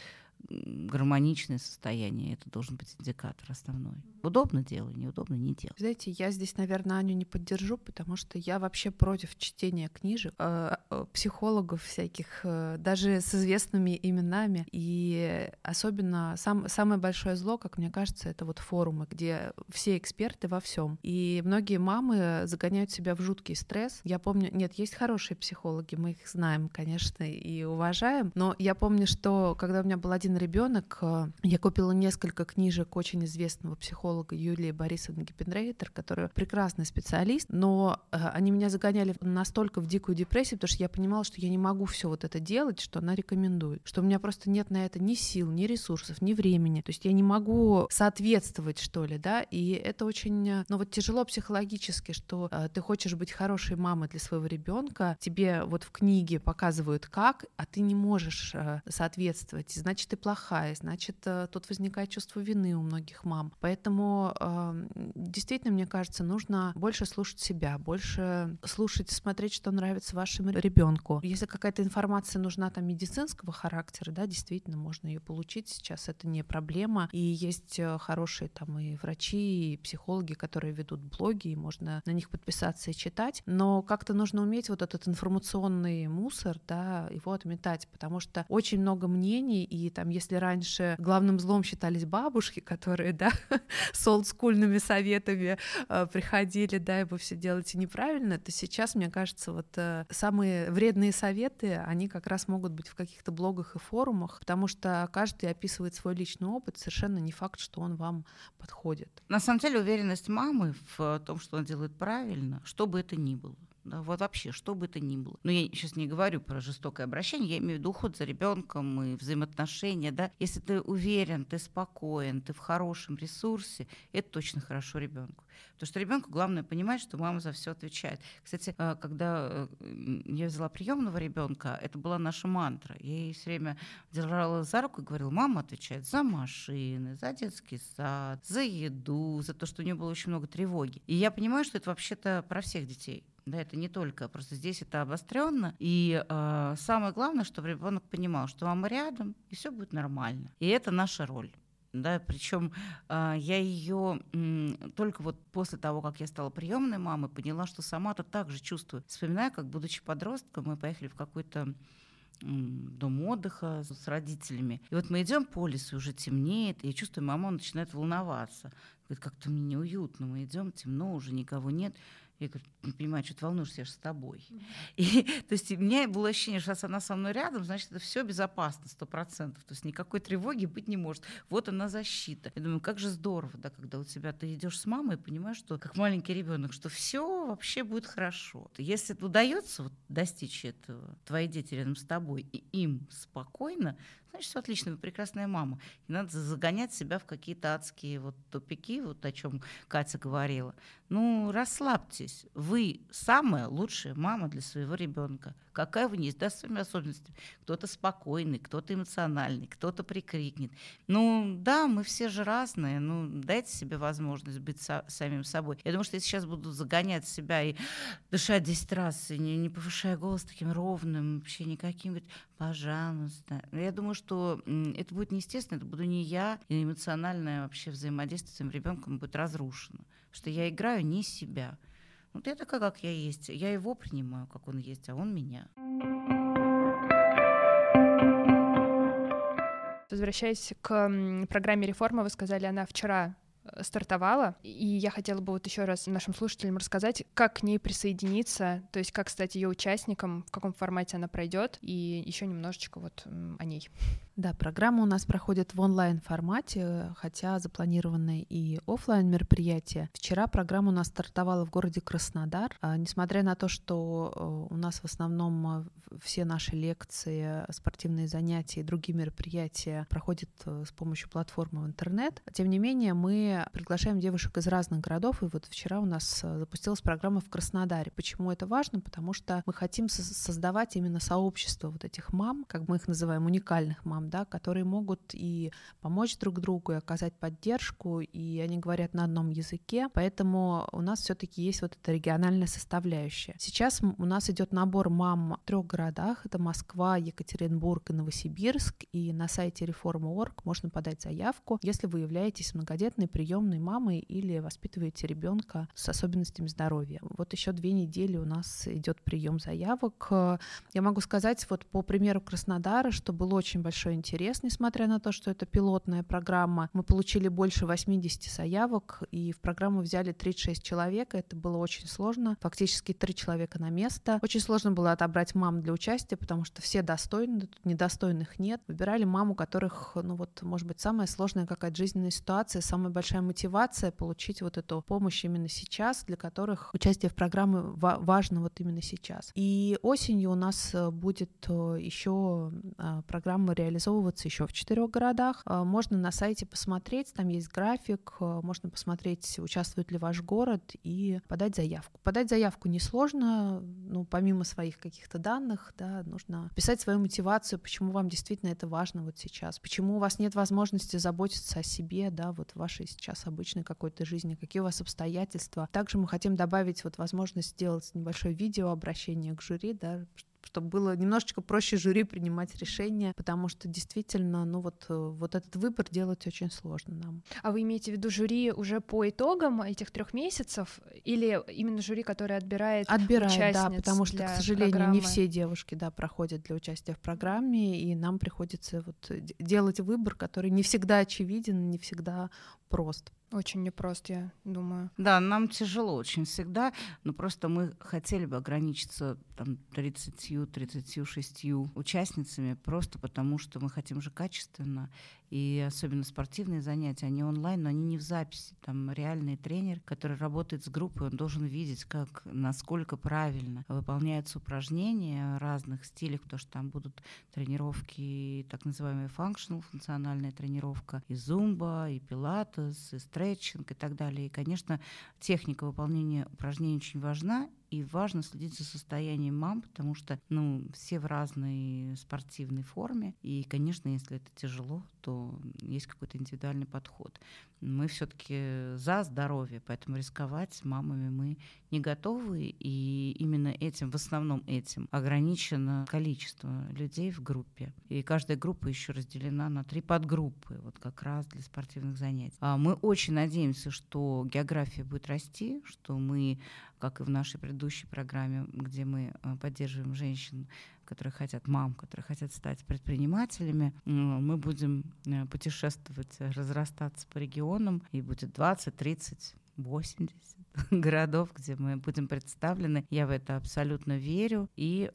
гармоничное состояние. Это должен быть индикатор основной. Удобно делай, неудобно не делай. Знаете, я здесь, наверное, Аню не поддержу, потому что я вообще против чтения книжек, э, э, психологов всяких, э, даже с известными именами. И особенно сам, самое большое зло, как мне кажется, это вот форумы, где все эксперты во всем. И многие мамы загоняют себя в жуткий стресс. Я помню, нет, есть хорошие психологи, мы их знаем, конечно, и уважаем, но я помню, что когда у меня был один один ребенок. Э, я купила несколько книжек очень известного психолога Юлии Борисовны Гиппенрейтер, которая прекрасный специалист, но э, они меня загоняли настолько в дикую депрессию, потому что я понимала, что я не могу все вот это делать, что она рекомендует, что у меня просто нет на это ни сил, ни ресурсов, ни времени, то есть я не могу соответствовать, что ли, да, и это очень, э, ну вот тяжело психологически, что ты хочешь быть хорошей мамой для своего ребенка, тебе вот в книге показывают как, а ты не можешь соответствовать, значит, ты плохая, значит, э, тут возникает чувство вины у многих мам. Поэтому э, действительно, мне кажется, нужно больше слушать себя, больше слушать, смотреть, что нравится вашему ребенку. Если какая-то информация нужна там медицинского характера, да, действительно, можно ее получить сейчас, это не проблема. И есть э, хорошие там и врачи, и психологи, которые ведут блоги, и можно на них подписаться и читать. Но как-то нужно уметь вот этот информационный мусор, да, его отметать, потому что очень много мнений, и там, если раньше главным злом считались бабушки, которые, да, с олдскульными советами э, приходили, да, и вы все делаете неправильно, то сейчас, мне кажется, вот э, самые вредные советы, они как раз могут быть в каких-то блогах и форумах, потому что каждый описывает свой личный опыт, совершенно не факт, что он вам подходит. На самом деле уверенность мамы в том, что она делает правильно, что бы это ни было да, вот вообще, что бы это ни было. Но я сейчас не говорю про жестокое обращение, я имею в виду уход за ребенком и взаимоотношения, да. Если ты уверен, ты спокоен, ты в хорошем ресурсе, это точно хорошо ребенку. Потому что ребенку главное понимать, что мама за все отвечает. Кстати, э, когда э, я взяла приемного ребенка, это была наша мантра. Я ей все время держала за руку и говорила, мама отвечает за машины, за детский сад, за еду, за то, что у нее было очень много тревоги. И я понимаю, что это вообще-то про всех детей. Да, это не только, просто здесь это обостренно. И э, самое главное, чтобы ребенок понимал, что мама рядом, и все будет нормально. И это наша роль. Да, причем э, а, я ее только вот после того, как я стала приемной мамой, поняла, что сама-то так же чувствую. Вспоминаю, как будучи подростком, мы поехали в какой-то дом отдыха с родителями. И вот мы идем по лесу, уже темнеет, и я чувствую, мама начинает волноваться. Говорит, как-то мне неуютно, мы идем, темно, уже никого нет. Я говорю, не понимаю, что ты волнуешься, я же с тобой. И, то есть у меня было ощущение, что раз она со мной рядом, значит, это все безопасно, сто процентов. То есть никакой тревоги быть не может. Вот она защита. Я думаю, как же здорово, да, когда у тебя ты идешь с мамой и понимаешь, что как маленький ребенок, что все вообще будет хорошо. Если удается вот, достичь этого, твои дети рядом с тобой, и им спокойно, значит, все отлично, вы прекрасная мама. Не надо загонять себя в какие-то адские вот тупики, вот о чем Катя говорила. Ну, расслабьтесь. Вы самая лучшая мама для своего ребенка. Какая вы есть, да, своими особенностями. Кто-то спокойный, кто-то эмоциональный, кто-то прикрикнет. Ну, да, мы все же разные. Ну, дайте себе возможность быть со- самим собой. Я думаю, что если сейчас буду загонять себя и дышать 10 раз, и не, не повышая голос таким ровным, вообще никаким, говорить, пожалуйста. Я думаю, что это будет неестественно, это буду не я, и эмоциональное вообще взаимодействие с своим ребенком будет разрушено. Что я играю не себя. Вот я такая, как я есть. Я его принимаю, как он есть, а он меня. Возвращаясь к программе реформы, вы сказали, она вчера Э, стартовала, и я хотела бы вот еще раз нашим слушателям рассказать, как к ней присоединиться, то есть как стать ее участником, в каком формате она пройдет, и еще немножечко вот о ней. Да, программа у нас проходит в онлайн формате, хотя запланированы и офлайн мероприятия. Вчера программа у нас стартовала в городе Краснодар. А, несмотря на то, что э, у нас в основном э, все наши лекции, спортивные занятия и другие мероприятия проходят с помощью платформы в интернет, тем не менее мы приглашаем девушек из разных городов, и вот вчера у нас э, запустилась программа в Краснодаре. Почему это важно? Потому что мы хотим создавать именно сообщество вот этих мам, как мы их называем, уникальных мам, да, которые могут и помочь друг другу, и оказать поддержку, и они говорят на одном языке, поэтому у нас все-таки есть вот эта региональная составляющая. Сейчас у нас идет набор мам в трех городах, это Москва, Екатеринбург и Новосибирск, и на сайте reforma.org можно подать заявку, если вы являетесь многодетной приемной мамой или воспитываете ребенка с особенностями здоровья. Вот еще две недели у нас идет прием заявок. Я могу сказать вот по примеру Краснодара, что был очень большой интерес, несмотря на то, что это пилотная программа. Мы получили больше 80 заявок, и в программу взяли 36 человек. Это было очень сложно. Фактически три человека на место. Очень сложно было отобрать мам для участия, потому что все достойны, тут недостойных нет. Выбирали маму, у которых, ну вот, может быть, самая сложная какая-то жизненная ситуация, самая большая мотивация получить вот эту помощь именно сейчас, для которых участие в программе важно вот именно сейчас. И осенью у нас э, будет э, еще а, программа реализовываться еще в четырех городах. А, можно на сайте посмотреть, там есть график, э, можно посмотреть, участвует ли ваш город и подать заявку. Подать заявку несложно, ну, помимо своих каких-то данных, да, нужно писать свою мотивацию, почему вам действительно это важно вот сейчас, почему у вас нет возможности заботиться о себе, да, вот в вашей сейчас обычной какой-то жизни, какие у вас обстоятельства. Также мы хотим добавить вот возможность сделать небольшое видео обращение к жюри, да, чтобы было немножечко проще жюри принимать решения, потому что действительно, ну вот, э, вот этот выбор делать очень сложно нам. А вы имеете в виду жюри уже по итогам этих трех месяцев или именно жюри, которое отбирает Отбирает, да, потому что, к сожалению, программы? не все девушки, да, проходят для участия в программе, и нам приходится вот делать выбор, который не всегда очевиден, не всегда прост. Очень непрост, я думаю. Да, нам тяжело очень всегда, но просто мы хотели бы ограничиться там 30-36 участницами, просто потому что мы хотим же качественно и особенно спортивные занятия, они онлайн, но они не в записи. Там реальный тренер, который работает с группой, он должен видеть, как, насколько правильно выполняются упражнения разных стилях, потому что там будут тренировки, так называемая functional, функциональная тренировка, и зумба, и пилатес, и стретчинг и так далее. И, конечно, техника выполнения упражнений очень важна, и важно следить за состоянием мам, потому что ну, все в разной спортивной форме. И, конечно, если это тяжело, то есть какой-то индивидуальный подход. Мы все-таки за здоровье, поэтому рисковать мамами мы не готовы. И именно этим, в основном этим, ограничено количество людей в группе. И каждая группа еще разделена на три подгруппы, вот как раз для спортивных занятий. А мы очень надеемся, что география будет расти, что мы как и в нашей предыдущей программе, где мы э, поддерживаем женщин, которые хотят, мам, которые хотят стать предпринимателями. Мы будем э, путешествовать, разрастаться по регионам, и будет 20, 30, 80 городов, где мы будем представлены. Я в это абсолютно верю. И,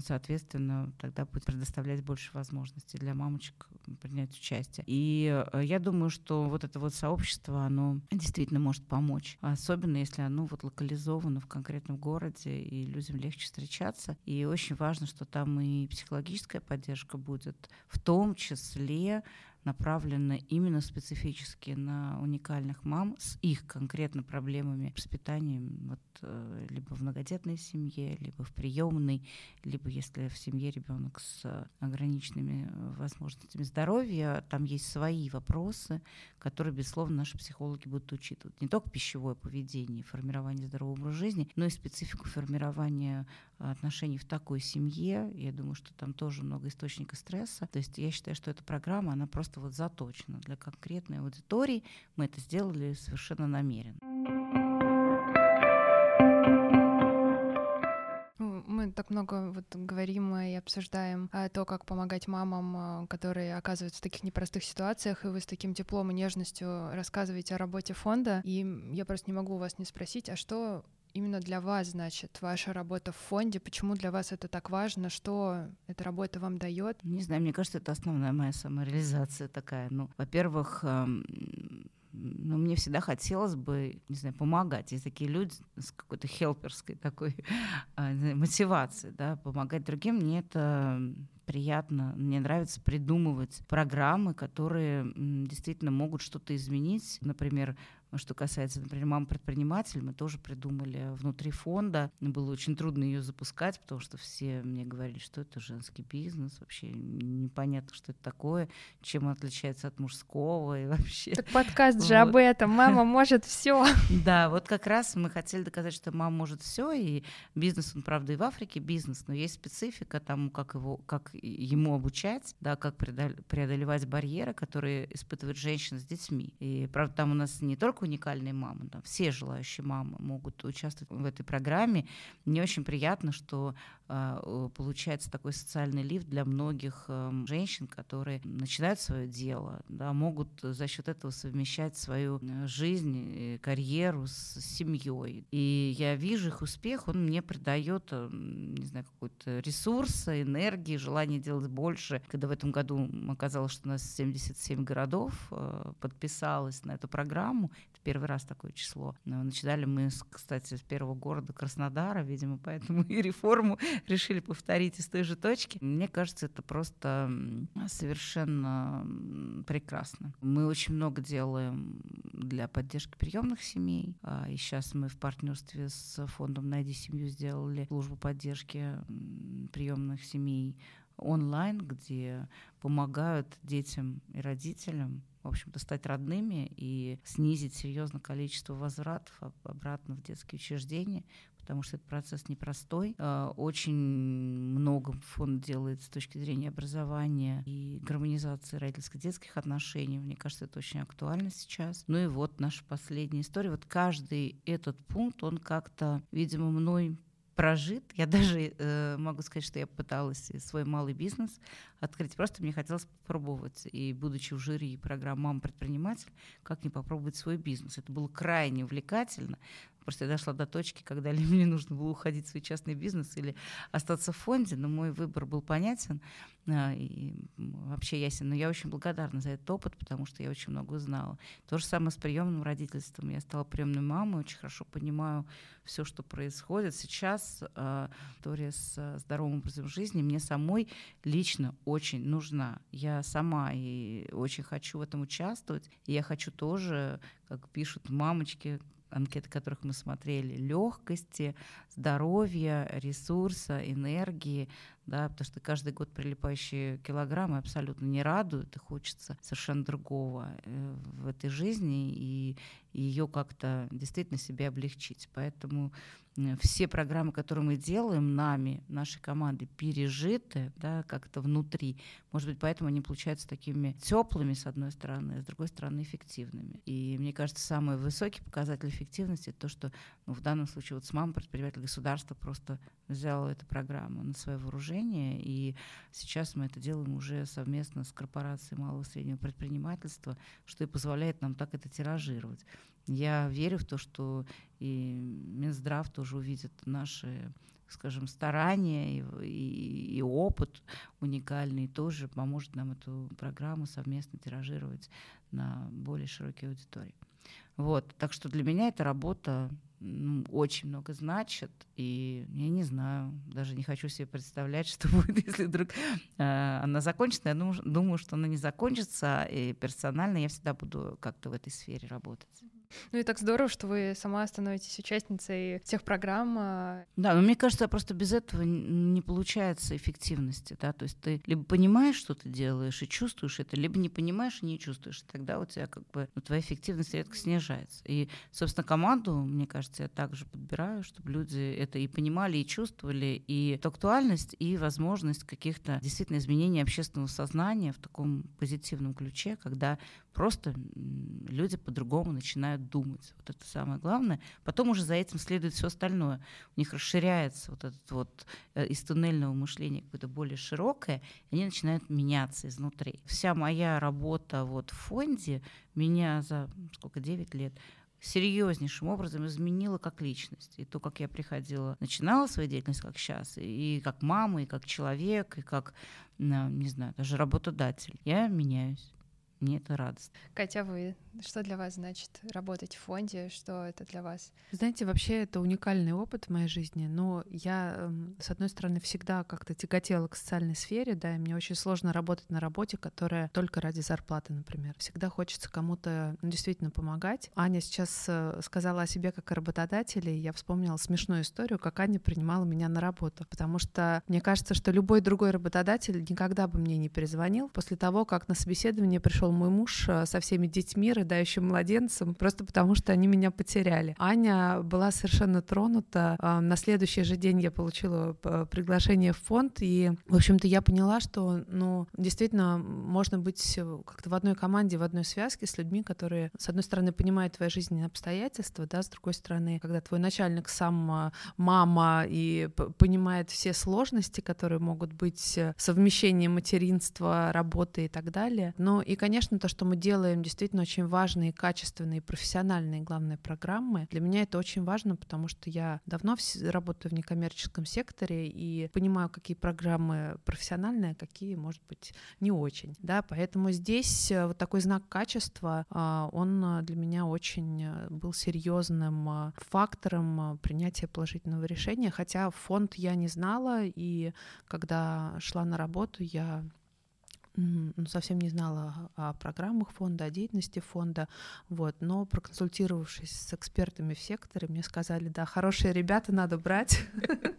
соответственно, тогда будет предоставлять больше возможностей для мамочек принять участие. И э, я думаю, что вот это вот сообщество, оно действительно может помочь. Особенно, если оно вот локализовано в конкретном городе, и людям легче встречаться. И очень важно, что там и психологическая поддержка будет, в том числе направлена именно специфически на уникальных мам с их конкретно проблемами воспитанием, вот, э, либо в многодетной семье, либо в приемной, либо если в семье ребенок с ограниченными э, возможностями здоровья, там есть свои вопросы, которые, безусловно, наши психологи будут учитывать. Не только пищевое поведение, формирование здорового образа жизни, но и специфику формирования отношений в такой семье. Я думаю, что там тоже много источников стресса. То есть я считаю, что эта программа, она просто вот заточена для конкретной аудитории. Мы это сделали совершенно намеренно. Ну, мы так много вот говорим и обсуждаем а, то, как помогать мамам, а, которые оказываются в таких непростых ситуациях, и вы с таким теплом и нежностью рассказываете о работе фонда. И я просто не могу у вас не спросить, а что именно для вас значит ваша работа в фонде? Почему для вас это так важно? Что эта работа вам дает? Не знаю, мне кажется, это основная моя самореализация такая. Ну, во-первых, эм, ну, мне всегда хотелось бы, не знаю, помогать. Есть такие люди с какой-то хелперской такой а, мотивацией, да, помогать другим. Мне это приятно. Мне нравится придумывать программы, которые действительно могут что-то изменить. Например, что касается, например, мам предприниматель, мы тоже придумали внутри фонда. Было очень трудно ее запускать, потому что все мне говорили, что это женский бизнес, вообще непонятно, что это такое, чем он отличается от мужского и вообще. Так подкаст же об этом. Мама может все. Да, вот как раз мы хотели доказать, что мама может все, и бизнес, он правда и в Африке бизнес, но есть специфика тому, как его, как ему обучать, да, как преодолевать барьеры, которые испытывают женщины с детьми. И правда там у нас не только только уникальные мамы, да, все желающие мамы могут участвовать в этой программе. Мне очень приятно, что э, получается такой социальный лифт для многих э, женщин, которые начинают свое дело, да, могут за счет этого совмещать свою э, жизнь, карьеру с семьей. И я вижу их успех, он мне придает, э, не знаю, какой-то ресурс, энергии, желание делать больше. Когда в этом году оказалось, что у нас 77 городов э, подписалось на эту программу, первый раз такое число. Начинали мы, кстати, с первого города Краснодара, видимо, поэтому и реформу решили повторить из той же точки. Мне кажется, это просто совершенно прекрасно. Мы очень много делаем для поддержки приемных семей. А, и сейчас мы в партнерстве с фондом «Найди семью» сделали службу поддержки приемных семей онлайн, где помогают детям и родителям в общем-то, стать родными и снизить серьезно количество возвратов обратно в детские учреждения, потому что этот процесс непростой. А, очень много фонд делает с точки зрения образования и гармонизации родительско-детских отношений. Мне кажется, это очень актуально сейчас. Ну и вот наша последняя история. Вот каждый этот пункт, он как-то, видимо, мной прожит. Я даже э, могу сказать, что я пыталась свой малый бизнес открыть. Просто мне хотелось попробовать. И будучи в жюри программы «Мама предприниматель», как не попробовать свой бизнес. Это было крайне увлекательно. Просто я дошла до точки, когда ли мне нужно было уходить в свой частный бизнес или остаться в фонде, но мой выбор был понятен а, и вообще ясен. Но я очень благодарна за этот опыт, потому что я очень много узнала. То же самое с приемным родительством. Я стала приемной мамой, очень хорошо понимаю все, что происходит. Сейчас а, история с здоровым образом жизни мне самой лично очень нужна. Я сама и очень хочу в этом участвовать. И я хочу тоже, как пишут мамочки, анкеты которых мы смотрели, легкости, здоровья, ресурса, энергии, да, потому что каждый год прилипающие килограммы абсолютно не радуют, и хочется совершенно другого э, в этой жизни, и ее как-то действительно себе облегчить. Поэтому все программы, которые мы делаем нами, нашей командой, пережиты, да, как-то внутри. Может быть, поэтому они получаются такими теплыми, с одной стороны, а с другой стороны, эффективными. И мне кажется, самый высокий показатель эффективности — то, что ну, в данном случае вот с мамой предприниматель государства просто взяло эту программу на свое вооружение, решения, и сейчас мы это делаем уже совместно с корпорацией малого и среднего предпринимательства, что и позволяет нам так это тиражировать. Я верю в то, что и Минздрав тоже увидит наши скажем, старания и, и, и опыт уникальный тоже поможет нам эту программу совместно тиражировать на более широкие аудитории. Вот, так что для меня эта работа ну, очень много значит, и я не знаю, даже не хочу себе представлять, что будет, если вдруг э, она закончится. Я думаю, думаю, что она не закончится, и персонально я всегда буду как-то в этой сфере работать. Ну и так здорово, что вы сама становитесь участницей тех программ. А. Да, но мне кажется, просто без этого не получается эффективности, да, то есть ты либо понимаешь, что ты делаешь и чувствуешь это, либо не понимаешь и не чувствуешь, и тогда у тебя как бы ну, твоя эффективность редко снижается. И, собственно, команду, мне кажется, я также подбираю, чтобы люди это и понимали, и чувствовали, и актуальность, и возможность каких-то действительно изменений общественного сознания в таком позитивном ключе, когда просто люди по-другому начинают думать. Вот это самое главное. Потом уже за этим следует все остальное. У них расширяется вот этот вот э, из туннельного мышления какое-то более широкое, и они начинают меняться изнутри. Вся моя работа вот в фонде меня за сколько, 9 лет серьезнейшим образом изменила как личность. И то, как я приходила, начинала свою деятельность, как сейчас, и как мама, и как человек, и как, не знаю, даже работодатель. Я меняюсь мне это радостно. Катя, вы что для вас значит работать в фонде? Что это для вас? Знаете, вообще это уникальный опыт в моей жизни. Но я, эм, с одной стороны, всегда как-то тяготела к социальной сфере, да, и мне очень сложно работать на работе, которая только ради зарплаты, например. Всегда хочется кому-то ну, действительно помогать. Аня сейчас э, сказала о себе как о работодателе, и я вспомнила смешную историю, как Аня принимала меня на работу, потому что мне кажется, что любой другой работодатель никогда бы мне не перезвонил после того, как на собеседование пришел уехал мой муж э, со всеми детьми, рыдающим младенцем, просто потому что они меня потеряли. Аня была совершенно тронута. Э, на следующий же день я получила э, приглашение в фонд, и, в общем-то, я поняла, что, ну, действительно, можно быть как-то в одной команде, в одной связке с людьми, которые, с одной стороны, понимают твои жизненные обстоятельства, да, с другой стороны, когда твой начальник сам мама и понимает все сложности, которые могут быть совмещением материнства, работы и так далее. Ну и, конечно, конечно, то, что мы делаем, действительно очень важные, качественные, профессиональные, главные программы. Для меня это очень важно, потому что я давно работаю в некоммерческом секторе и понимаю, какие программы профессиональные, а какие, может быть, не очень. Да, поэтому здесь э, вот такой знак качества, а, он э, для меня очень э, был серьезным фактором принятия положительного решения, хотя фонд я не знала, и когда шла на работу, я совсем не знала о программах фонда, о деятельности фонда, вот, но проконсультировавшись с экспертами в секторе, мне сказали, да, хорошие ребята надо брать,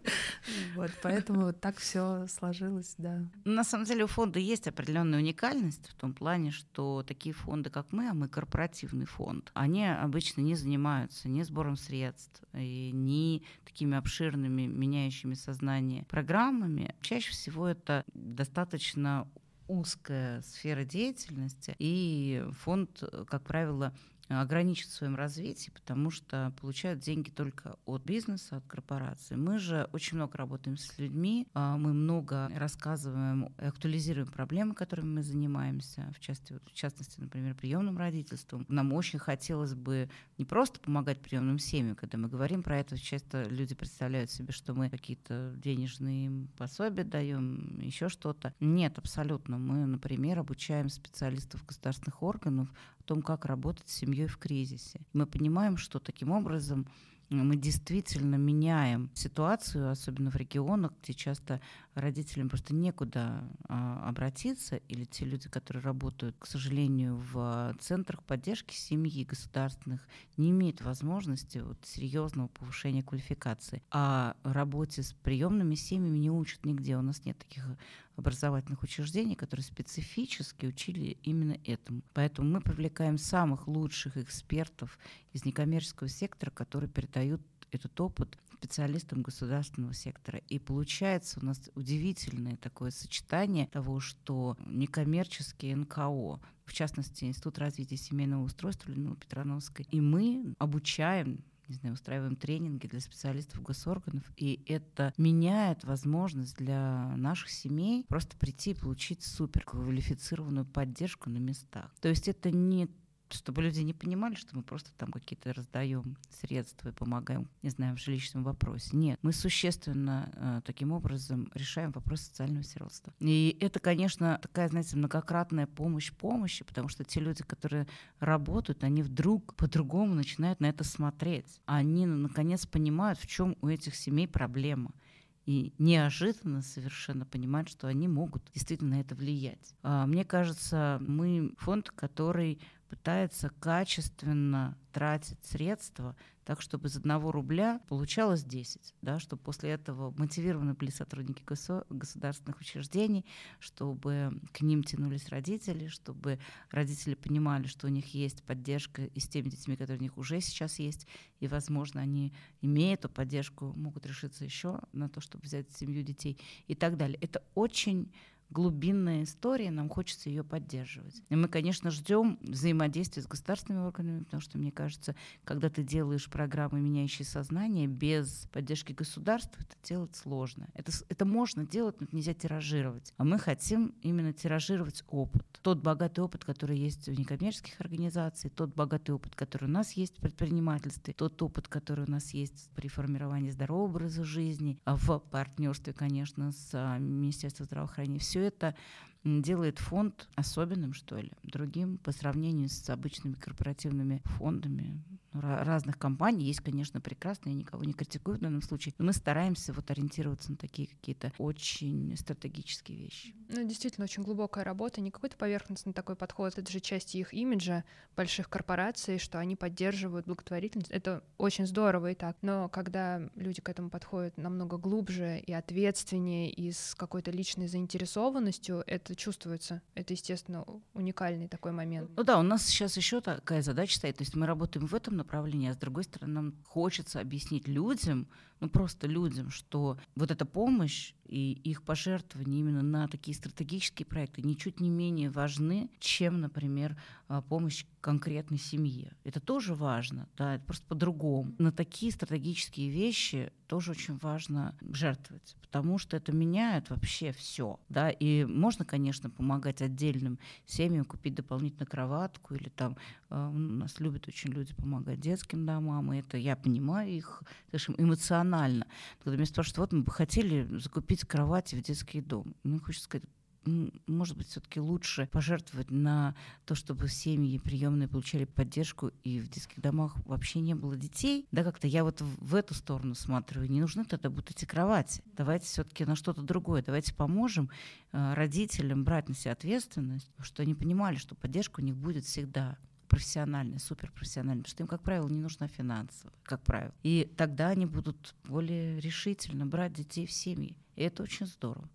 вот, поэтому так все сложилось, да. На самом деле у фонда есть определенная уникальность в том плане, что такие фонды, как мы, а мы корпоративный фонд, они обычно не занимаются ни сбором средств, ни такими обширными, меняющими сознание программами. Чаще всего это достаточно узкая сфера деятельности, и фонд, как правило, ограничить в своем развитии, потому что получают деньги только от бизнеса, от корпорации. Мы же очень много работаем с людьми, а, мы много рассказываем, актуализируем проблемы, которыми мы занимаемся, в, части, в частности, например, приемным родительством. Нам очень хотелось бы не просто помогать приемным семьям, когда мы говорим про это, часто люди представляют себе, что мы какие-то денежные пособия даем, еще что-то. Нет, абсолютно. Мы, например, обучаем специалистов государственных органов том, как работать с семьей в кризисе. Мы понимаем, что таким образом мы действительно меняем ситуацию, особенно в регионах, где часто родителям просто некуда а, обратиться, или те люди, которые работают, к сожалению, в центрах поддержки семьи государственных, не имеют возможности вот, серьезного повышения квалификации. А работе с приемными семьями не учат нигде. У нас нет таких образовательных учреждений, которые специфически учили именно этому. Поэтому мы привлекаем самых лучших экспертов из некоммерческого сектора, которые передают этот опыт специалистам государственного сектора. И получается у нас удивительное такое сочетание того, что некоммерческие НКО, в частности, Институт развития семейного устройства Людмилы Петрановской, и мы обучаем не знаю, устраиваем тренинги для специалистов госорганов, и это меняет возможность для наших семей просто прийти и получить супер квалифицированную поддержку на местах. То есть это не чтобы люди не понимали, что мы просто там какие-то раздаем средства и помогаем, не знаю, в жилищном вопросе. Нет, мы существенно э, таким образом решаем вопрос социального сиротства. И это, конечно, такая, знаете, многократная помощь помощи, потому что те люди, которые работают, они вдруг по-другому начинают на это смотреть. Они, наконец, понимают, в чем у этих семей проблема и неожиданно совершенно понимают, что они могут действительно на это влиять. А, мне кажется, мы фонд, который пытается качественно тратить средства так, чтобы из одного рубля получалось 10, да, чтобы после этого мотивированы были сотрудники государственных учреждений, чтобы к ним тянулись родители, чтобы родители понимали, что у них есть поддержка и с теми детьми, которые у них уже сейчас есть, и, возможно, они, имея эту поддержку, могут решиться еще на то, чтобы взять семью детей и так далее. Это очень глубинная история, нам хочется ее поддерживать. И мы, конечно, ждем взаимодействия с государственными органами, потому что, мне кажется, когда ты делаешь программы, меняющие сознание, без поддержки государства, это делать сложно. Это, это можно делать, но нельзя тиражировать. А мы хотим именно тиражировать опыт. Тот богатый опыт, который есть у некоммерческих организаций, тот богатый опыт, который у нас есть в предпринимательстве, тот опыт, который у нас есть при формировании здорового образа жизни, а в партнерстве, конечно, с а, Министерством здравоохранения. Все это делает фонд особенным, что ли, другим по сравнению с обычными корпоративными фондами разных компаний. Есть, конечно, прекрасные, я никого не критикую в данном случае, но мы стараемся вот ориентироваться на такие какие-то очень стратегические вещи. Ну, действительно, очень глубокая работа, не какой-то поверхностный такой подход, это же часть их имиджа больших корпораций, что они поддерживают благотворительность. Это очень здорово и так. Но когда люди к этому подходят намного глубже и ответственнее, и с какой-то личной заинтересованностью, это чувствуется. Это, естественно, уникальный такой момент. Ну да, у нас сейчас еще такая задача стоит. То есть мы работаем в этом направлении, а с другой стороны, нам хочется объяснить людям, ну просто людям, что вот эта помощь и их пожертвования именно на такие стратегические проекты ничуть не менее важны, чем, например, а, помощь конкретной семье. Это тоже важно, да, это просто по-другому. На такие стратегические вещи тоже очень важно жертвовать, потому что это меняет вообще все, да, и можно, конечно, помогать отдельным семьям купить дополнительную кроватку или там э, у нас любят очень люди помогать детским домам, и это я понимаю их, скажем, эмоционально. Когда меня спрашивают, вот мы бы хотели закупить кровати в детский дом, мне хочется сказать, может быть, все-таки лучше пожертвовать на то, чтобы семьи приемные получали поддержку и в детских домах вообще не было детей. Да, как-то я вот в эту сторону смотрю. Не нужны тогда будут эти кровати. Давайте все-таки на что-то другое. Давайте поможем э, родителям брать на себя ответственность, что они понимали, что поддержка у них будет всегда профессиональной, суперпрофессиональной, потому что им, как правило, не нужна финансовая, как правило. И тогда они будут более решительно брать детей в семьи. И это очень здорово.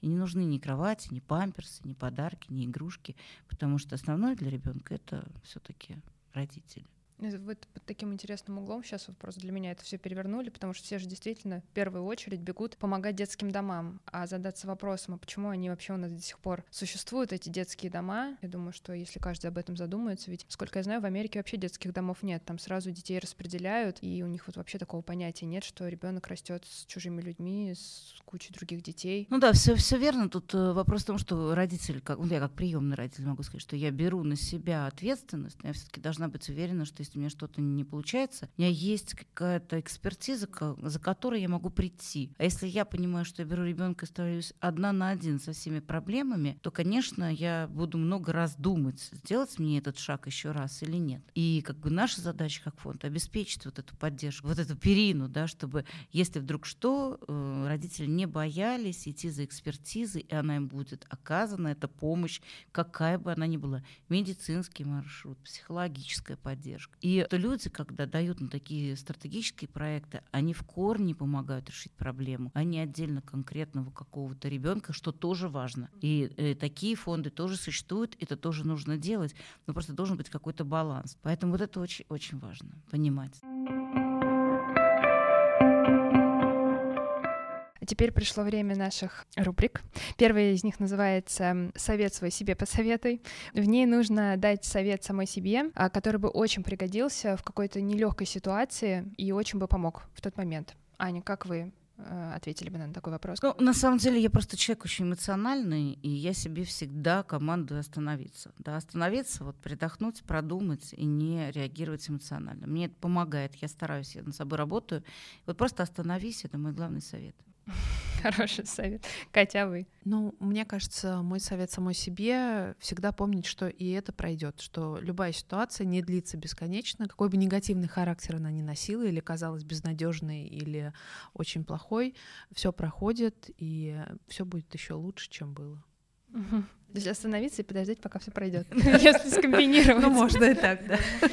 И не нужны ни кровати, ни памперсы, ни подарки, ни игрушки, потому что основное для ребенка это все-таки родители. Вы под таким интересным углом сейчас вот просто для меня это все перевернули, потому что все же действительно в первую очередь бегут помогать детским домам, а задаться вопросом, а почему они вообще у нас до сих пор существуют, эти детские дома. Я думаю, что если каждый об этом задумается, ведь, сколько я знаю, в Америке вообще детских домов нет, там сразу детей распределяют, и у них вот вообще такого понятия нет, что ребенок растет с чужими людьми, с кучей других детей. Ну да, все, все верно. Тут э, вопрос в том, что родитель, как, ну, я как приемный родитель могу сказать, что я беру на себя ответственность, но я все-таки должна быть уверена, что если у меня что-то не получается, у меня есть какая-то экспертиза, за которой я могу прийти. А если я понимаю, что я беру ребенка и становлюсь одна на один со всеми проблемами, то, конечно, я буду много раз думать, сделать мне этот шаг еще раз или нет. И как бы наша задача как фонд обеспечить вот эту поддержку, вот эту перину, да, чтобы если вдруг что, э, родители не боялись идти за экспертизой, и она им будет оказана, эта помощь, какая бы она ни была, медицинский маршрут, психологическая поддержка. И то люди, когда дают на такие стратегические проекты, они в корне помогают решить проблему, а не отдельно конкретного какого-то ребенка, что тоже важно. И э, такие фонды тоже существуют, это тоже нужно делать, но просто должен быть какой-то баланс. Поэтому вот это очень, очень важно понимать. Теперь пришло время наших рубрик. Первая из них называется «Совет свой себе посоветуй». В ней нужно дать совет самой себе, а, который бы очень пригодился в какой-то нелегкой ситуации и очень бы помог в тот момент. Аня, как вы Э, ответили бы на такой вопрос? Ну, на самом деле я просто человек очень эмоциональный, и я себе всегда командую остановиться. Да, остановиться, вот придохнуть, продумать и не реагировать эмоционально. Мне это помогает, я стараюсь, я над собой работаю. Вот просто остановись, это мой главный совет. Хороший совет. Катя, а вы? Ну, мне кажется, мой совет самой себе всегда помнить, что и это пройдет, что любая ситуация не длится бесконечно, какой бы негативный характер она ни носила, или казалась безнадежной, или очень плохой, все проходит, и все будет еще лучше, чем было. То есть остановиться и подождать, пока все пройдет. Если скомбинировать. Ну, можно и так, да.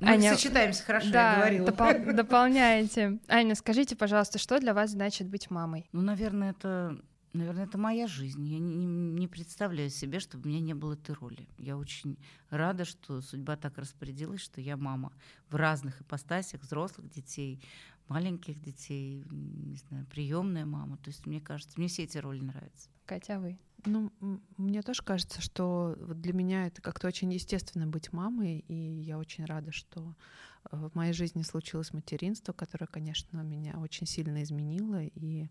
Мы Аня, сочетаемся хорошо, да, я говорила. Допол- дополняете. Аня, скажите, пожалуйста, что для вас значит быть мамой? Ну, наверное, это Наверное, это моя жизнь. Я не, не представляю себе, чтобы у меня не было этой роли. Я очень рада, что судьба так распорядилась, что я мама в разных ипостасях, взрослых детей, маленьких детей, не знаю, приемная мама. То есть мне кажется, мне все эти роли нравятся. Катя, а вы? Ну, мне тоже кажется, что для меня это как-то очень естественно быть мамой, и я очень рада, что э, в моей жизни случилось материнство, которое, конечно, меня очень сильно изменило. И...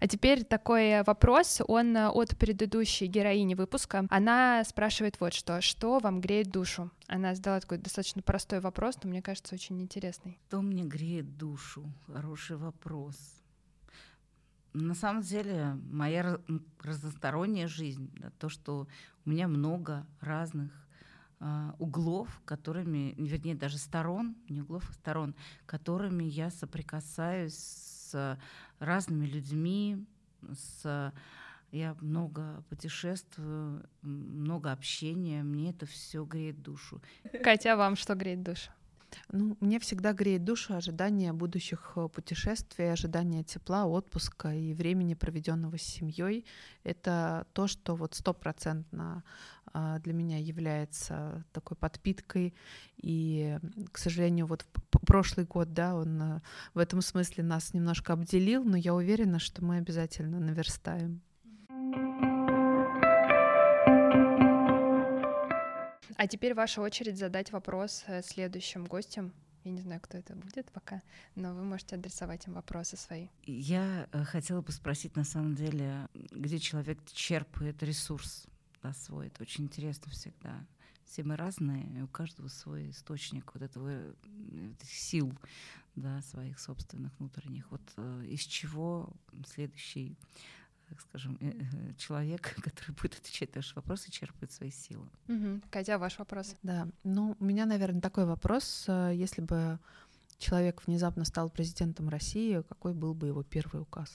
А теперь такой вопрос, он э, от предыдущей героини выпуска. Она спрашивает вот что. Что вам греет душу? Она задала такой достаточно простой вопрос, но мне кажется, очень интересный. Что мне греет душу? Хороший вопрос. На самом деле, моя разносторонняя жизнь, да, то, что у меня много разных э, углов, которыми, вернее, даже сторон, не углов, а сторон, которыми я соприкасаюсь с разными людьми, с я много путешествую, много общения, мне это все греет душу. Катя, а вам что греет душу? Ну, мне всегда греет душу ожидание будущих э, путешествий, ожидание тепла, отпуска и времени, проведенного с семьей. Это то, что вот стопроцентно а, для меня является такой подпиткой. И, к сожалению, вот прошлый год, да, он э, в этом смысле нас немножко обделил, но я уверена, что мы обязательно наверстаем. А теперь ваша очередь задать вопрос э, следующим гостям. Я не знаю, кто это будет пока, но вы можете адресовать им вопросы свои. Я э, хотела бы спросить, на самом деле, где человек черпает ресурс да, свой. Это очень интересно всегда. Все мы разные, и у каждого свой источник вот этого этих сил, да, своих собственных внутренних. Вот э, из чего следующий так скажем, э, э, человек, который будет отвечать на ваши вопросы, черпает свои силы. Угу. Катя, ваш вопрос. Да, ну, у меня, наверное, такой вопрос. Э, если бы человек внезапно стал президентом России, какой был бы его первый указ?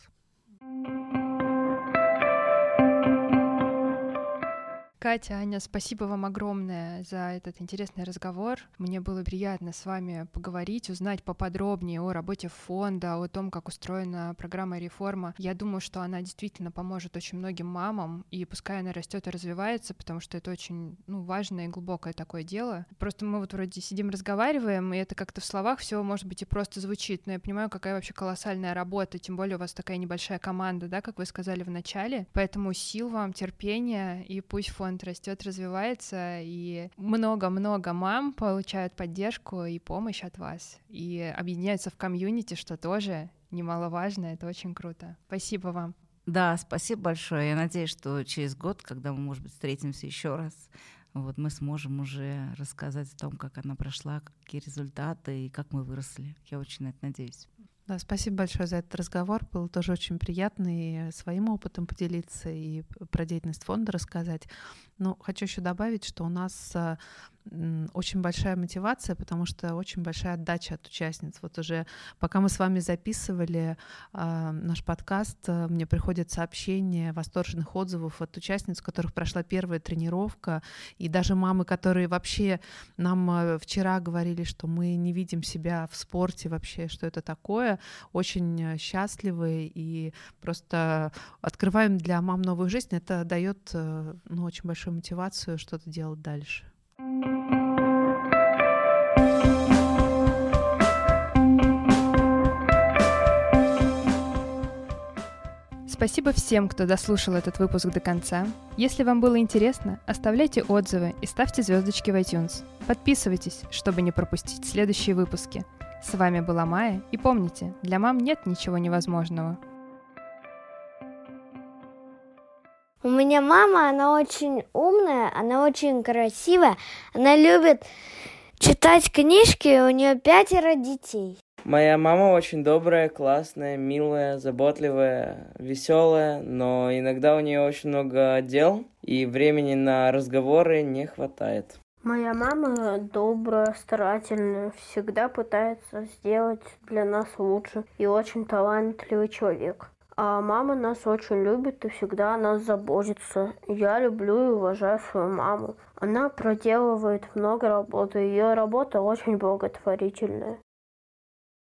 Катя, Аня, спасибо вам огромное за этот интересный разговор. Мне было приятно с вами поговорить, узнать поподробнее о работе фонда, о том, как устроена программа реформа. Я думаю, что она действительно поможет очень многим мамам, и пускай она растет и развивается, потому что это очень ну, важное и глубокое такое дело. Просто мы вот вроде сидим, разговариваем, и это как-то в словах все, может быть, и просто звучит, но я понимаю, какая вообще колоссальная работа, тем более у вас такая небольшая команда, да, как вы сказали в начале. Поэтому сил вам, терпения, и пусть фонд фонд растет, развивается, и много-много мам получают поддержку и помощь от вас, и объединяются в комьюнити, что тоже немаловажно, это очень круто. Спасибо вам. Да, спасибо большое. Я надеюсь, что через год, когда мы, может быть, встретимся еще раз, вот мы сможем уже рассказать о том, как она прошла, какие результаты и как мы выросли. Я очень на это надеюсь. Да, спасибо большое за этот разговор. Было тоже очень приятно и своим опытом поделиться, и про деятельность фонда рассказать. Но хочу еще добавить, что у нас а, очень большая мотивация, потому что очень большая отдача от участниц. Вот уже пока мы с вами записывали э, наш подкаст, э, мне приходят сообщения восторженных отзывов от участниц, у которых прошла первая тренировка, и даже мамы, которые вообще нам э, вчера говорили, что мы не видим себя в спорте вообще, что это такое, очень счастливы и просто открываем для мам новую жизнь. Это дает э, ну, очень большую мотивацию что-то делать дальше. Спасибо всем, кто дослушал этот выпуск до конца. Если вам было интересно, оставляйте отзывы и ставьте звездочки в iTunes. Подписывайтесь, чтобы не пропустить следующие выпуски. С вами была Майя, и помните, для мам нет ничего невозможного. У меня мама, она очень умная, она очень красивая, она любит читать книжки, у нее пятеро детей. Моя мама очень добрая, классная, милая, заботливая, веселая, но иногда у нее очень много дел, и времени на разговоры не хватает. Моя мама добрая, старательная, всегда пытается сделать для нас лучше и очень талантливый человек. А мама нас очень любит и всегда о нас заботится. Я люблю и уважаю свою маму. Она проделывает много работы, ее работа очень благотворительная.